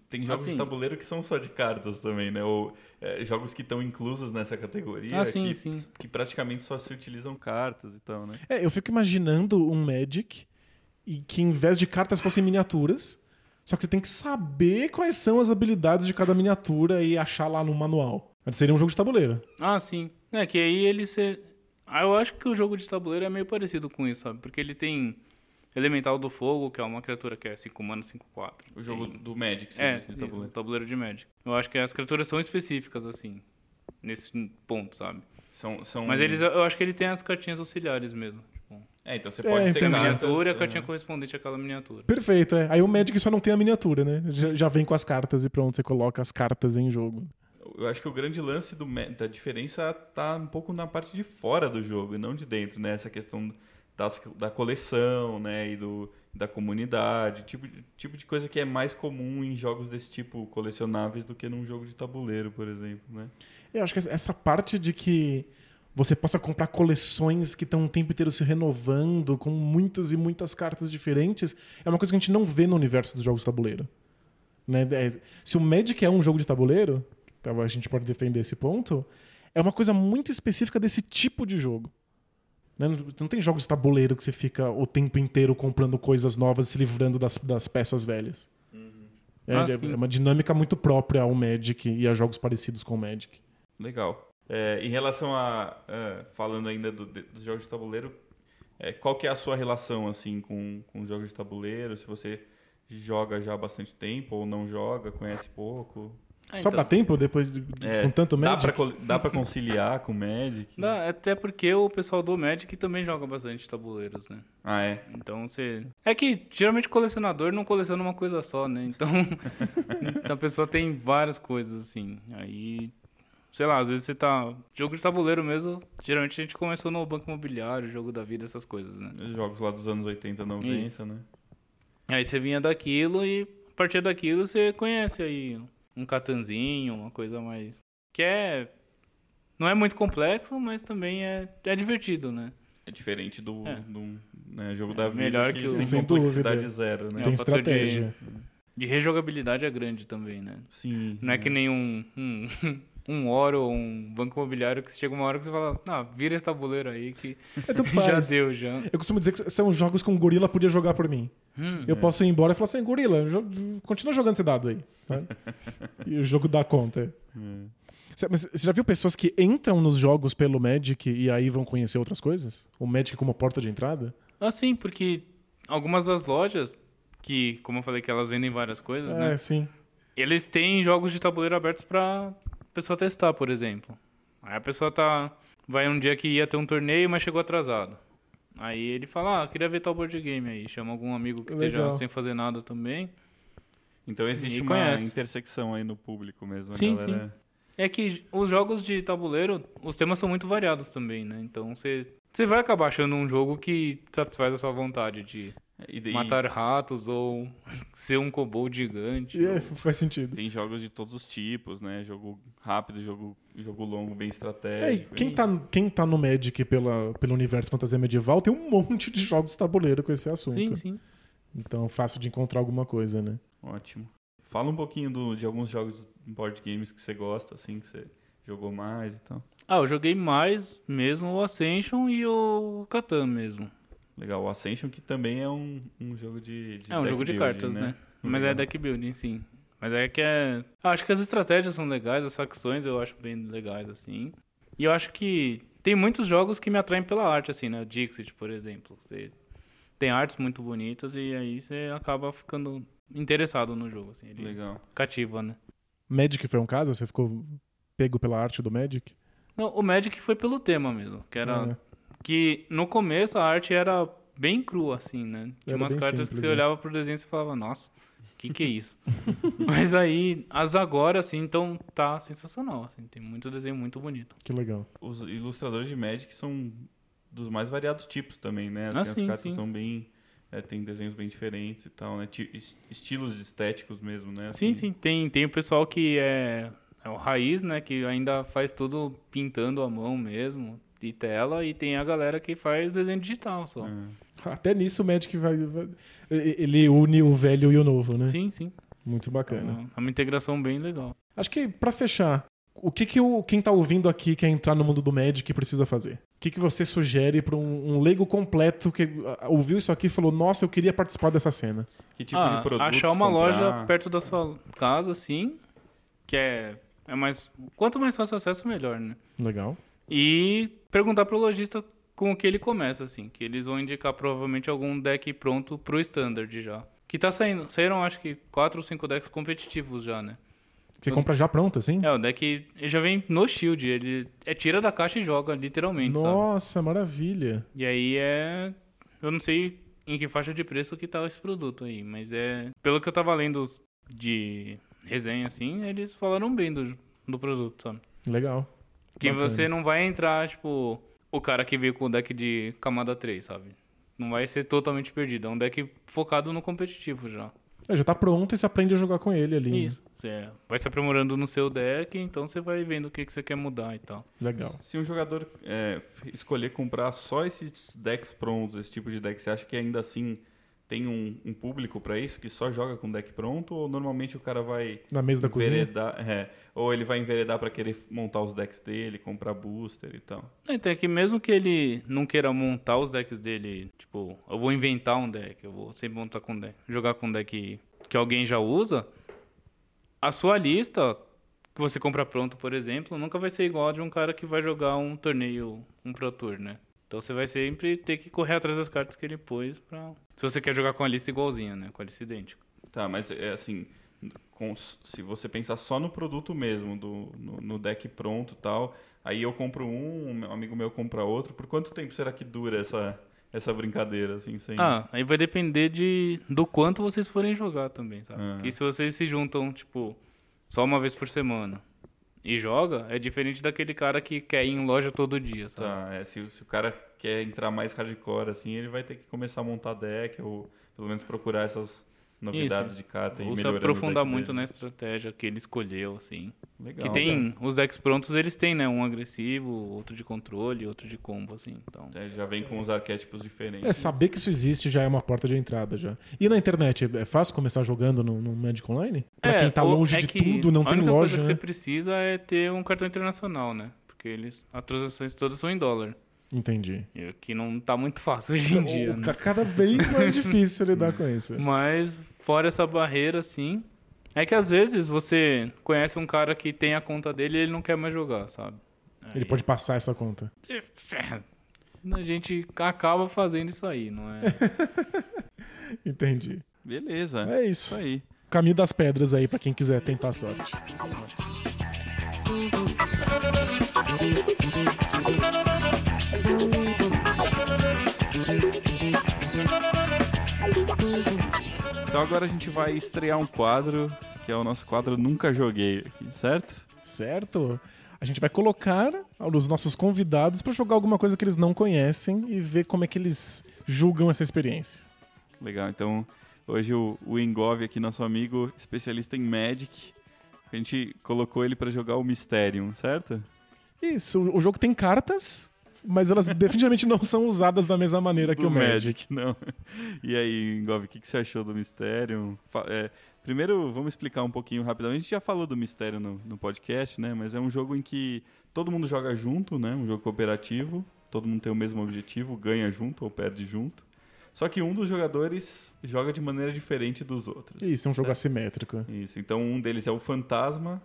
tem jogos de Assim- tabuleiro que são só de cartas também, né? Ou é, jogos que estão inclusos nessa categoria, Ah, sim, que, sim. que praticamente só se utilizam cartas e tal, né? É, eu fico imaginando um Magic e que em vez de cartas fossem miniaturas, só que você tem que saber quais são as habilidades de cada miniatura e achar lá no manual. Mas seria um jogo de tabuleiro. Ah, sim. É que aí ele se... Ah, eu acho que o jogo de tabuleiro é meio parecido com isso, sabe? Porque ele tem Elemental do Fogo, que é uma criatura que é 5 mana, 5, 4. O jogo Tem- do Magic, você É, de isso, tabuleiro. tabuleiro de Magic. Eu acho que as criaturas são específicas, assim, nesse ponto, sabe? São, são... Mas eles, eu acho que ele tem as cartinhas auxiliares mesmo. Tipo, É, então você É, pode ter tem tem a miniatura e a é. cartinha correspondente àquela miniatura. Perfeito, é. Aí o Magic só não tem a miniatura, né? Já, já vem com as cartas e pronto, você coloca as cartas em jogo. Eu acho que o grande lance do, da diferença tá um pouco na parte de fora do jogo e não de dentro, né? Essa questão das, da coleção, né? E do, da comunidade, tipo, tipo de coisa que é mais comum em jogos desse tipo colecionáveis do que num jogo de tabuleiro, por exemplo, né? Eu acho que essa parte de que você possa comprar coleções que estão o tempo inteiro se renovando, com muitas e muitas cartas diferentes, é uma coisa que a gente não vê no universo dos jogos de tabuleiro. Né? É, se o Magic é um jogo de tabuleiro, então a gente pode defender esse ponto, é uma coisa muito específica desse tipo de jogo. Né? Não- Não tem jogos de tabuleiro que você fica o tempo inteiro comprando coisas novas e se livrando das, das peças velhas. É, Ah, é- é uma dinâmica muito própria ao Magic e a jogos parecidos com o Magic. Legal. É, em relação a. é, falando ainda do- de- dos jogos de tabuleiro, é, qual que é a sua relação assim com, com jogos de tabuleiro? Se você joga já há bastante tempo ou não joga, conhece pouco? Ah, Sobra então, tempo depois de, É, com tanto Dá Magic? pra, col- dá pra conciliar com o Magic? Dá, até porque o pessoal do Magic também joga bastante tabuleiros, né? Ah, é. Então você. É que geralmente colecionador não coleciona uma coisa só, né? Então, então a pessoa tem várias coisas, assim. Aí. Sei lá, às vezes você tá. Jogo de tabuleiro mesmo, geralmente a gente começou no Banco Imobiliário, jogo da vida, essas coisas, né? Jogos lá dos anos 80, 90, Isso. né? Aí você vinha daquilo e a partir daquilo você conhece aí um catanzinho, uma coisa mais. Que é. Não é muito complexo, mas também é, é divertido, né? É diferente do, É. do né, jogo da vida, melhor que, que o- tem Sem complexidade dúvida. zero, né? É Tem um fator de- estratégia. De rejogabilidade é grande também, né? Sim. Não é que nem um, um, um Oro ou um banco imobiliário que chega uma hora que você fala, ah, vira esse tabuleiro aí que É tanto já faz. deu, já. Eu costumo dizer que são jogos que um gorila podia jogar por mim. Hum, Eu posso ir embora e falar assim, gorila, continua jogando esse dado aí. tá? e o jogo dá conta. Cê- Mas você já viu pessoas que entram nos jogos pelo Magic e aí vão conhecer outras coisas? O Magic como porta de entrada? Ah, sim, porque algumas das lojas, que, como eu falei, que elas vendem várias coisas, É, né? sim. Eles têm jogos de tabuleiro abertos pra pessoa testar, por exemplo. Aí a pessoa tá. Vai um dia que ia ter um torneio, mas chegou atrasado. Aí ele fala, ah, queria ver tal board game aí. Chama algum amigo que Legal. esteja sem fazer nada também. Então existe uma conhece. intersecção aí no público mesmo. a Sim, galera... É que os jogos de tabuleiro, os temas são muito variados também, né? Então você. Você vai acabar achando um jogo que satisfaz a sua vontade de E, e matar ratos ou ser um kobold gigante. É, ou- faz sentido. tem jogos de todos os tipos, né? Jogo rápido, jogo, jogo longo, bem É, e estratégico. quem, tá, quem tá no Magic pela, pelo universo fantasia medieval tem um monte de jogos de tabuleiro com esse assunto. Sim, sim. Então fácil de encontrar alguma coisa, né? Ótimo. Fala um pouquinho do- de alguns jogos board games que você gosta, assim, que você jogou mais e tal. Ah, eu joguei mais mesmo o Ascension e o Catan mesmo. Legal, o Ascension que também é um, um jogo de, de é um deck jogo de building, cartas, né? Mas Legal. é deck building, sim. Mas é que é. Ah, Acho que as estratégias são legais, as facções eu acho bem legais, assim. E eu acho que tem muitos jogos que me atraem pela arte, assim, né? O Dixit, por exemplo. Você tem artes muito bonitas e aí você acaba ficando interessado no jogo, assim. Ele Legal. cativa, né? Magic foi um caso? Você ficou pego pela arte do Magic? Não, o Magic foi pelo tema mesmo, que era É. que no começo a arte era bem crua assim, né? Tinha Era umas cartas que simples, você né? olhava pro desenho e falava, nossa, que que é isso? Mas aí, as agora, assim, então tá sensacional, assim, tem muito desenho muito bonito. Que legal. Os ilustradores de Magic são dos mais variados tipos também, né? Assim, Ah, as sim, cartas sim. são bem... é, tem desenhos bem diferentes e tal, né? Ti- es- estilos estéticos mesmo, né? Sim, Assim, sim, tem, tem o pessoal que é, é o raiz, né, que ainda faz tudo pintando à mão mesmo, de tela, e tem a galera que faz desenho digital só. é. Até nisso o Magic vai, vai- Ele une o velho e o novo, né? Sim, sim. Muito É bacana. uma, é uma integração bem legal. Acho que pra fechar, o que, que o, quem tá ouvindo aqui quer entrar no mundo do Magic precisa fazer? O que, que você sugere pra um, um leigo completo que ah, ouviu isso aqui e falou: Nossa, eu queria participar dessa cena? Que tipo ah, de produto achar uma comprar? loja perto da sua casa, assim, que é, é mais... Quanto mais fácil o acesso, melhor, né? Legal. E perguntar pro lojista com o que ele começa, assim. Que eles vão indicar provavelmente algum deck pronto pro standard já. Que tá saindo. Saíram acho que quatro ou cinco decks competitivos já, né? Você Eu- compra já pronto, assim? É, o deck ele já vem no shield. Ele é tira da caixa e joga, literalmente, sabe? Nossa, maravilha. E aí é. Eu não sei em que faixa de preço que tá esse produto aí, mas é. Pelo que eu tava lendo de resenha, assim, eles falaram bem do, do produto, sabe? Legal. Que Bacana. você não vai entrar, tipo, o cara que veio com o deck de camada 3, sabe? Não vai ser totalmente perdido. É um deck focado no competitivo já. É, já tá pronto e você aprende a jogar com ele ali. né? Isso. Você vai se aprimorando no seu deck, então você vai vendo o que, que você quer mudar e tal. Legal. Se um jogador é, escolher comprar só esses decks prontos, esse tipo de deck, você acha que ainda assim tem um, um público pra isso que só joga com deck pronto? Ou normalmente o cara vai Na mesa da cozinha? enveredar, é, ou ele vai enveredar pra querer montar os decks dele, comprar booster e tal? Então é que mesmo que ele não queira montar os decks dele, tipo, eu vou inventar um deck, eu vou sempre montar com deck, jogar com um deck que alguém já usa, a sua lista que você compra pronto, por exemplo, nunca vai ser igual a de um cara que vai jogar um torneio, um Pro Tour, né? Então você vai sempre ter que correr atrás das cartas que ele pôs pra... Se você quer jogar com a lista igualzinha, né? Com a lista idêntica. Tá, mas é assim, com- se você pensar só no produto mesmo, do, no, no deck pronto e tal, aí eu compro um, um amigo meu compra outro, por quanto tempo será que dura essa, essa brincadeira, assim, sem... Ah, aí vai depender de do quanto vocês forem jogar também, sabe? Ah. Porque se vocês se juntam, tipo, só uma vez por semana e joga, é diferente daquele cara que quer ir em loja todo dia, sabe? Tá, é, se, se o cara quer entrar mais hardcore, assim, ele vai ter que começar a montar deck, ou pelo menos procurar essas novidades Isso. de carta e Ou se melhorando o aprofundar muito dele. na estratégia que ele escolheu, assim. Legal. que tem os decks prontos, eles têm, né? Um agressivo, outro de controle, outro de combo, assim. Então, É, já vem com os arquétipos diferentes. É, saber que isso existe já é uma porta de entrada já. E na internet, é fácil começar jogando no, no Magic Online? Pra É, quem tá longe é de que tudo, não a tem única loja, coisa que né? você precisa é ter um cartão internacional, né? Porque eles, as transações todas são em dólar. Entendi. E o que não tá muito fácil hoje em dia, né? ca- Cada vez mais difícil lidar com isso. Mas, fora essa barreira, assim. É que às vezes você conhece um cara que tem a conta dele e ele não quer mais jogar, sabe? Ele pode passar essa conta. A gente acaba fazendo isso aí, não é? Entendi. Beleza. É Isso isso. aí. Caminho das pedras aí pra quem quiser tentar a sorte. Então agora a gente vai estrear um quadro, que é o nosso quadro Nunca Joguei aqui, certo? Certo? A gente vai colocar os nossos convidados pra jogar alguma coisa que eles não conhecem e ver como é que eles julgam essa experiência. Legal, então hoje o, o Engov aqui, nosso amigo especialista em Magic, a gente colocou ele pra jogar o Mysterium, certo? Isso, o jogo tem cartas, mas elas definitivamente não são usadas da mesma maneira que Do o Magic. não. E aí, Engov, o que, que você achou do? Fa- é, primeiro, vamos explicar um pouquinho rapidamente. A gente já falou do Mysterium no, no podcast, né? Mas é um jogo em que todo mundo joga junto, né? Um jogo cooperativo. Todo mundo tem o mesmo objetivo, ganha junto ou perde junto. Só que um dos jogadores joga de maneira diferente dos outros. Isso, é um jogo assimétrico. Isso. Então um deles é o fantasma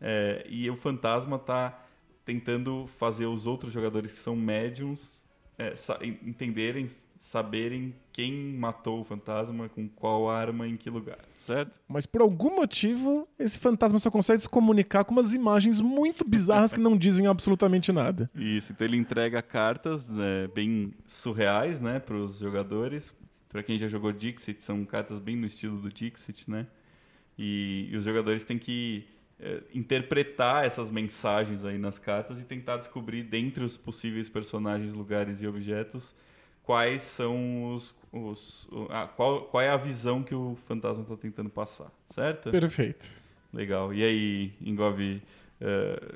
é, e o fantasma tá tentando fazer os outros jogadores que são médiums é, sa- en- entenderem, saberem quem matou o fantasma, com qual arma, em que lugar, certo? Mas por algum motivo, esse fantasma só consegue se comunicar com umas imagens muito bizarras que não dizem absolutamente nada. Isso. Então ele entrega cartas é, bem surreais, né, para os jogadores. Para quem já jogou Dixit, são cartas bem no estilo do Dixit, né? E, e os jogadores têm que é, interpretar essas mensagens aí nas cartas e tentar descobrir, dentre os possíveis personagens, lugares e objetos, quais são os. os a, qual, qual é a visão que o fantasma está tentando passar, certo? Perfeito. Legal. E aí, Engove, é,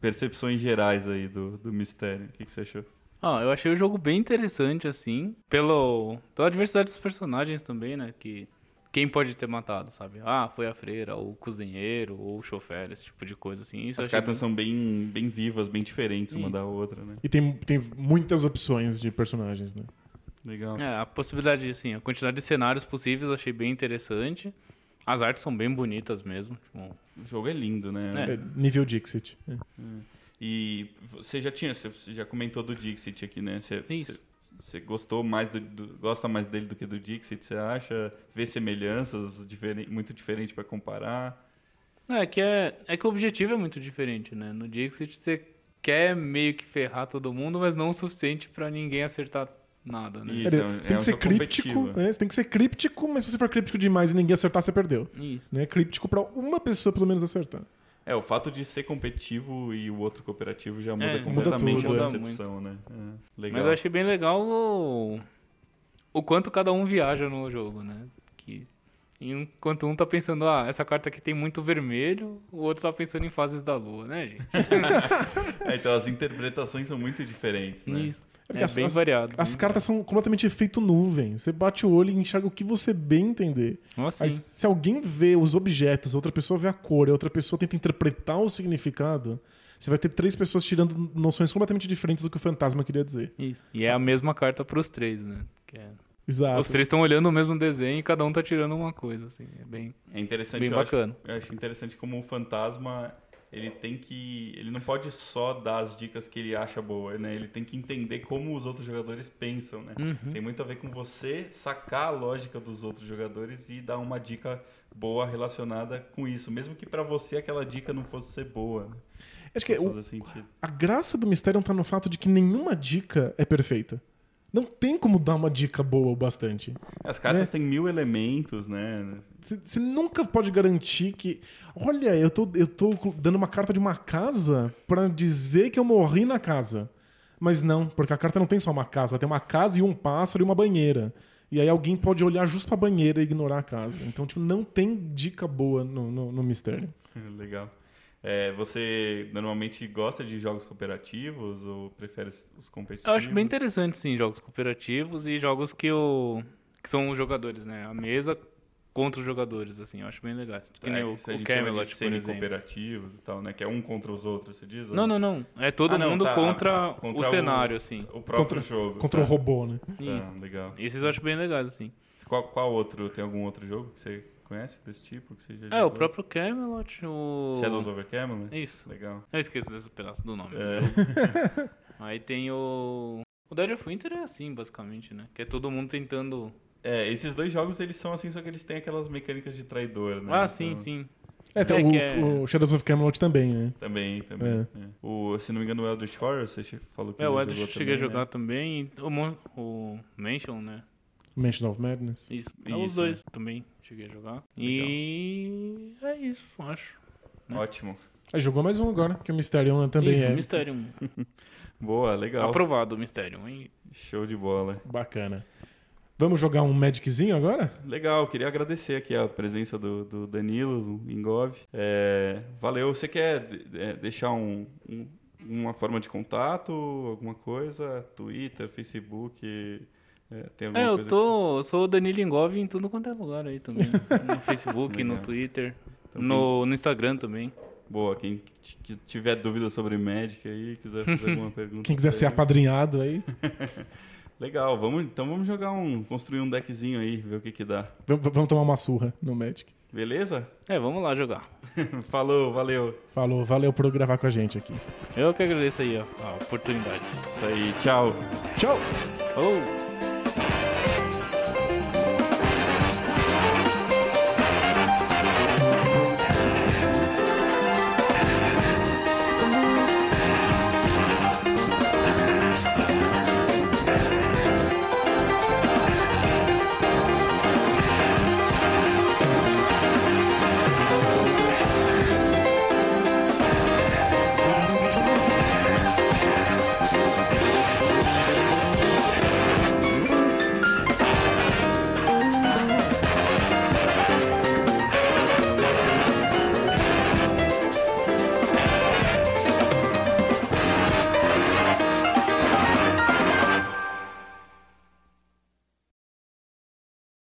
percepções gerais aí do, do mistério. O que, que você achou? Ah, eu achei o jogo bem interessante, assim, pelo, pela diversidade dos personagens também, né? Que quem pode ter matado, sabe? Ah, foi a freira, ou o cozinheiro, ou o chofer, esse tipo de coisa, assim. Isso As cartas bem... são bem, bem vivas, bem diferentes Isso. uma da outra, né? E tem, tem muitas opções de personagens, né? Legal. É, a possibilidade, assim, a quantidade de cenários possíveis eu achei bem interessante. As artes são bem bonitas mesmo. Tipo... O jogo é lindo, né? É. É, nível Dixit. É. E você já tinha, você já comentou do Dixit aqui, né? Você, Isso. Você gostou mais do, do, gosta mais dele do que do Dixit? Você acha? Vê semelhanças diferente, muito diferentes para comparar? É que, é, é que o objetivo é muito diferente, né? No Dixit você quer meio que ferrar todo mundo, mas não o suficiente para ninguém acertar nada, né? Isso, é, você tem é que ser críptico, né? Você tem que ser críptico, mas se você for críptico demais e ninguém acertar, você perdeu. Isso. Né? Críptico para uma pessoa pelo menos acertar. É, o fato de ser competitivo e o outro cooperativo já muda é, completamente muda tudo, a percepção, né? É, legal. Mas eu achei bem legal o... o quanto cada um viaja no jogo, né? Que enquanto um tá pensando, ah, essa carta aqui tem muito vermelho, o outro tá pensando em fases da lua, né, gente? é, então as interpretações são muito diferentes, né? Isso. É, é as, bem variado. As bem cartas variado. são completamente efeito nuvem. Você bate o olho e enxerga o que você bem entender. Nossa, Mas se alguém vê os objetos, outra pessoa vê a cor, e outra pessoa tenta interpretar o significado, você vai ter três pessoas tirando noções completamente diferentes do que o fantasma queria dizer. Isso. E é a mesma carta para os três, né? É... Exato. Os três estão olhando o mesmo desenho e cada um tá tirando uma coisa, assim. É bem, é interessante, bem bacana. Acho, eu acho interessante como o fantasma ele tem que. Ele não pode só dar as dicas que ele acha boa, né? Ele tem que entender como os outros jogadores pensam, né? Uhum. Tem muito a ver com você sacar a lógica dos outros jogadores e dar uma dica boa relacionada com isso, mesmo que para você aquela dica não fosse ser boa. Né? Acho que o, a graça do mistério está no fato de que nenhuma dica é perfeita não tem como dar uma dica boa o bastante. As cartas né? têm mil elementos, né? Você nunca pode garantir que. Olha, eu tô, eu tô dando uma carta de uma casa para dizer que eu morri na casa. Mas não, porque a carta não tem só uma casa, ela tem uma casa e um pássaro e uma banheira. E aí alguém pode olhar justo pra banheira e ignorar a casa. Então, tipo, não tem dica boa no, no, no mistério. Legal. É, você normalmente gosta de jogos cooperativos ou prefere os competitivos? Eu acho bem interessante, sim, jogos cooperativos e jogos que, o, que são os jogadores, né? A mesa contra os jogadores, assim, eu acho bem legal. Que é, nem o, o Camelot, por exemplo. cooperativos e tal, né? Que é um contra os outros, você diz? Não, não, não. É todo ah, mundo não, tá, contra, contra, o cenário, assim. O próprio contra, jogo. Contra tá. o robô, né? Tá, legal. Esses eu acho bem legais, assim. Qual, qual outro? Tem algum outro jogo que você Conhece desse tipo que você já É, jogou? o próprio Camelot, o... Shadows over Camelot? Isso. Legal. Eu esqueci desse pedaço do nome. É. Aí tem o... O Dead of Winter é assim, basicamente, né? Que é todo mundo tentando... É, esses dois jogos, eles são assim, só que eles têm aquelas mecânicas de traidor, né? Ah, então... sim, sim. É, tem é, o, é... o, Shadows of Camelot também, né? Também, também. É. É. O, se não me engano, o Eldritch Horror, você falou que É, o Eldritch cheguei a jogar né? também. O, o Mansion, né? Mansion of Madness. Isso. É isso, os dois né? também cheguei a jogar. Legal. E é isso, acho. Né? Ótimo. Aí jogou mais um agora, que o Mysterium também isso, é. Mysterium. Boa, legal. Aprovado o Mysterium, hein? Show de bola. Bacana. Vamos jogar um Magiczinho agora? Legal, queria agradecer aqui a presença do, do Danilo, do Ingov. É, valeu. Você quer deixar um, um, uma forma de contato, alguma coisa? Twitter, Facebook, é, tem é eu tô, sou o Danilo Engove em tudo quanto é lugar aí também. no Facebook, no Twitter, então, no, quem... no Instagram também. Boa, quem tiver dúvida sobre Magic aí, quiser fazer alguma pergunta. Quem quiser ser apadrinhado aí. Legal, vamos, então vamos jogar um. construir um deckzinho aí, ver o que que dá. V vamos tomar uma surra no Magic. Beleza? É, vamos lá jogar. Falou, valeu. Falou, valeu por gravar com a gente aqui. Eu que agradeço aí a, a oportunidade. Isso aí, tchau. Tchau. Oh.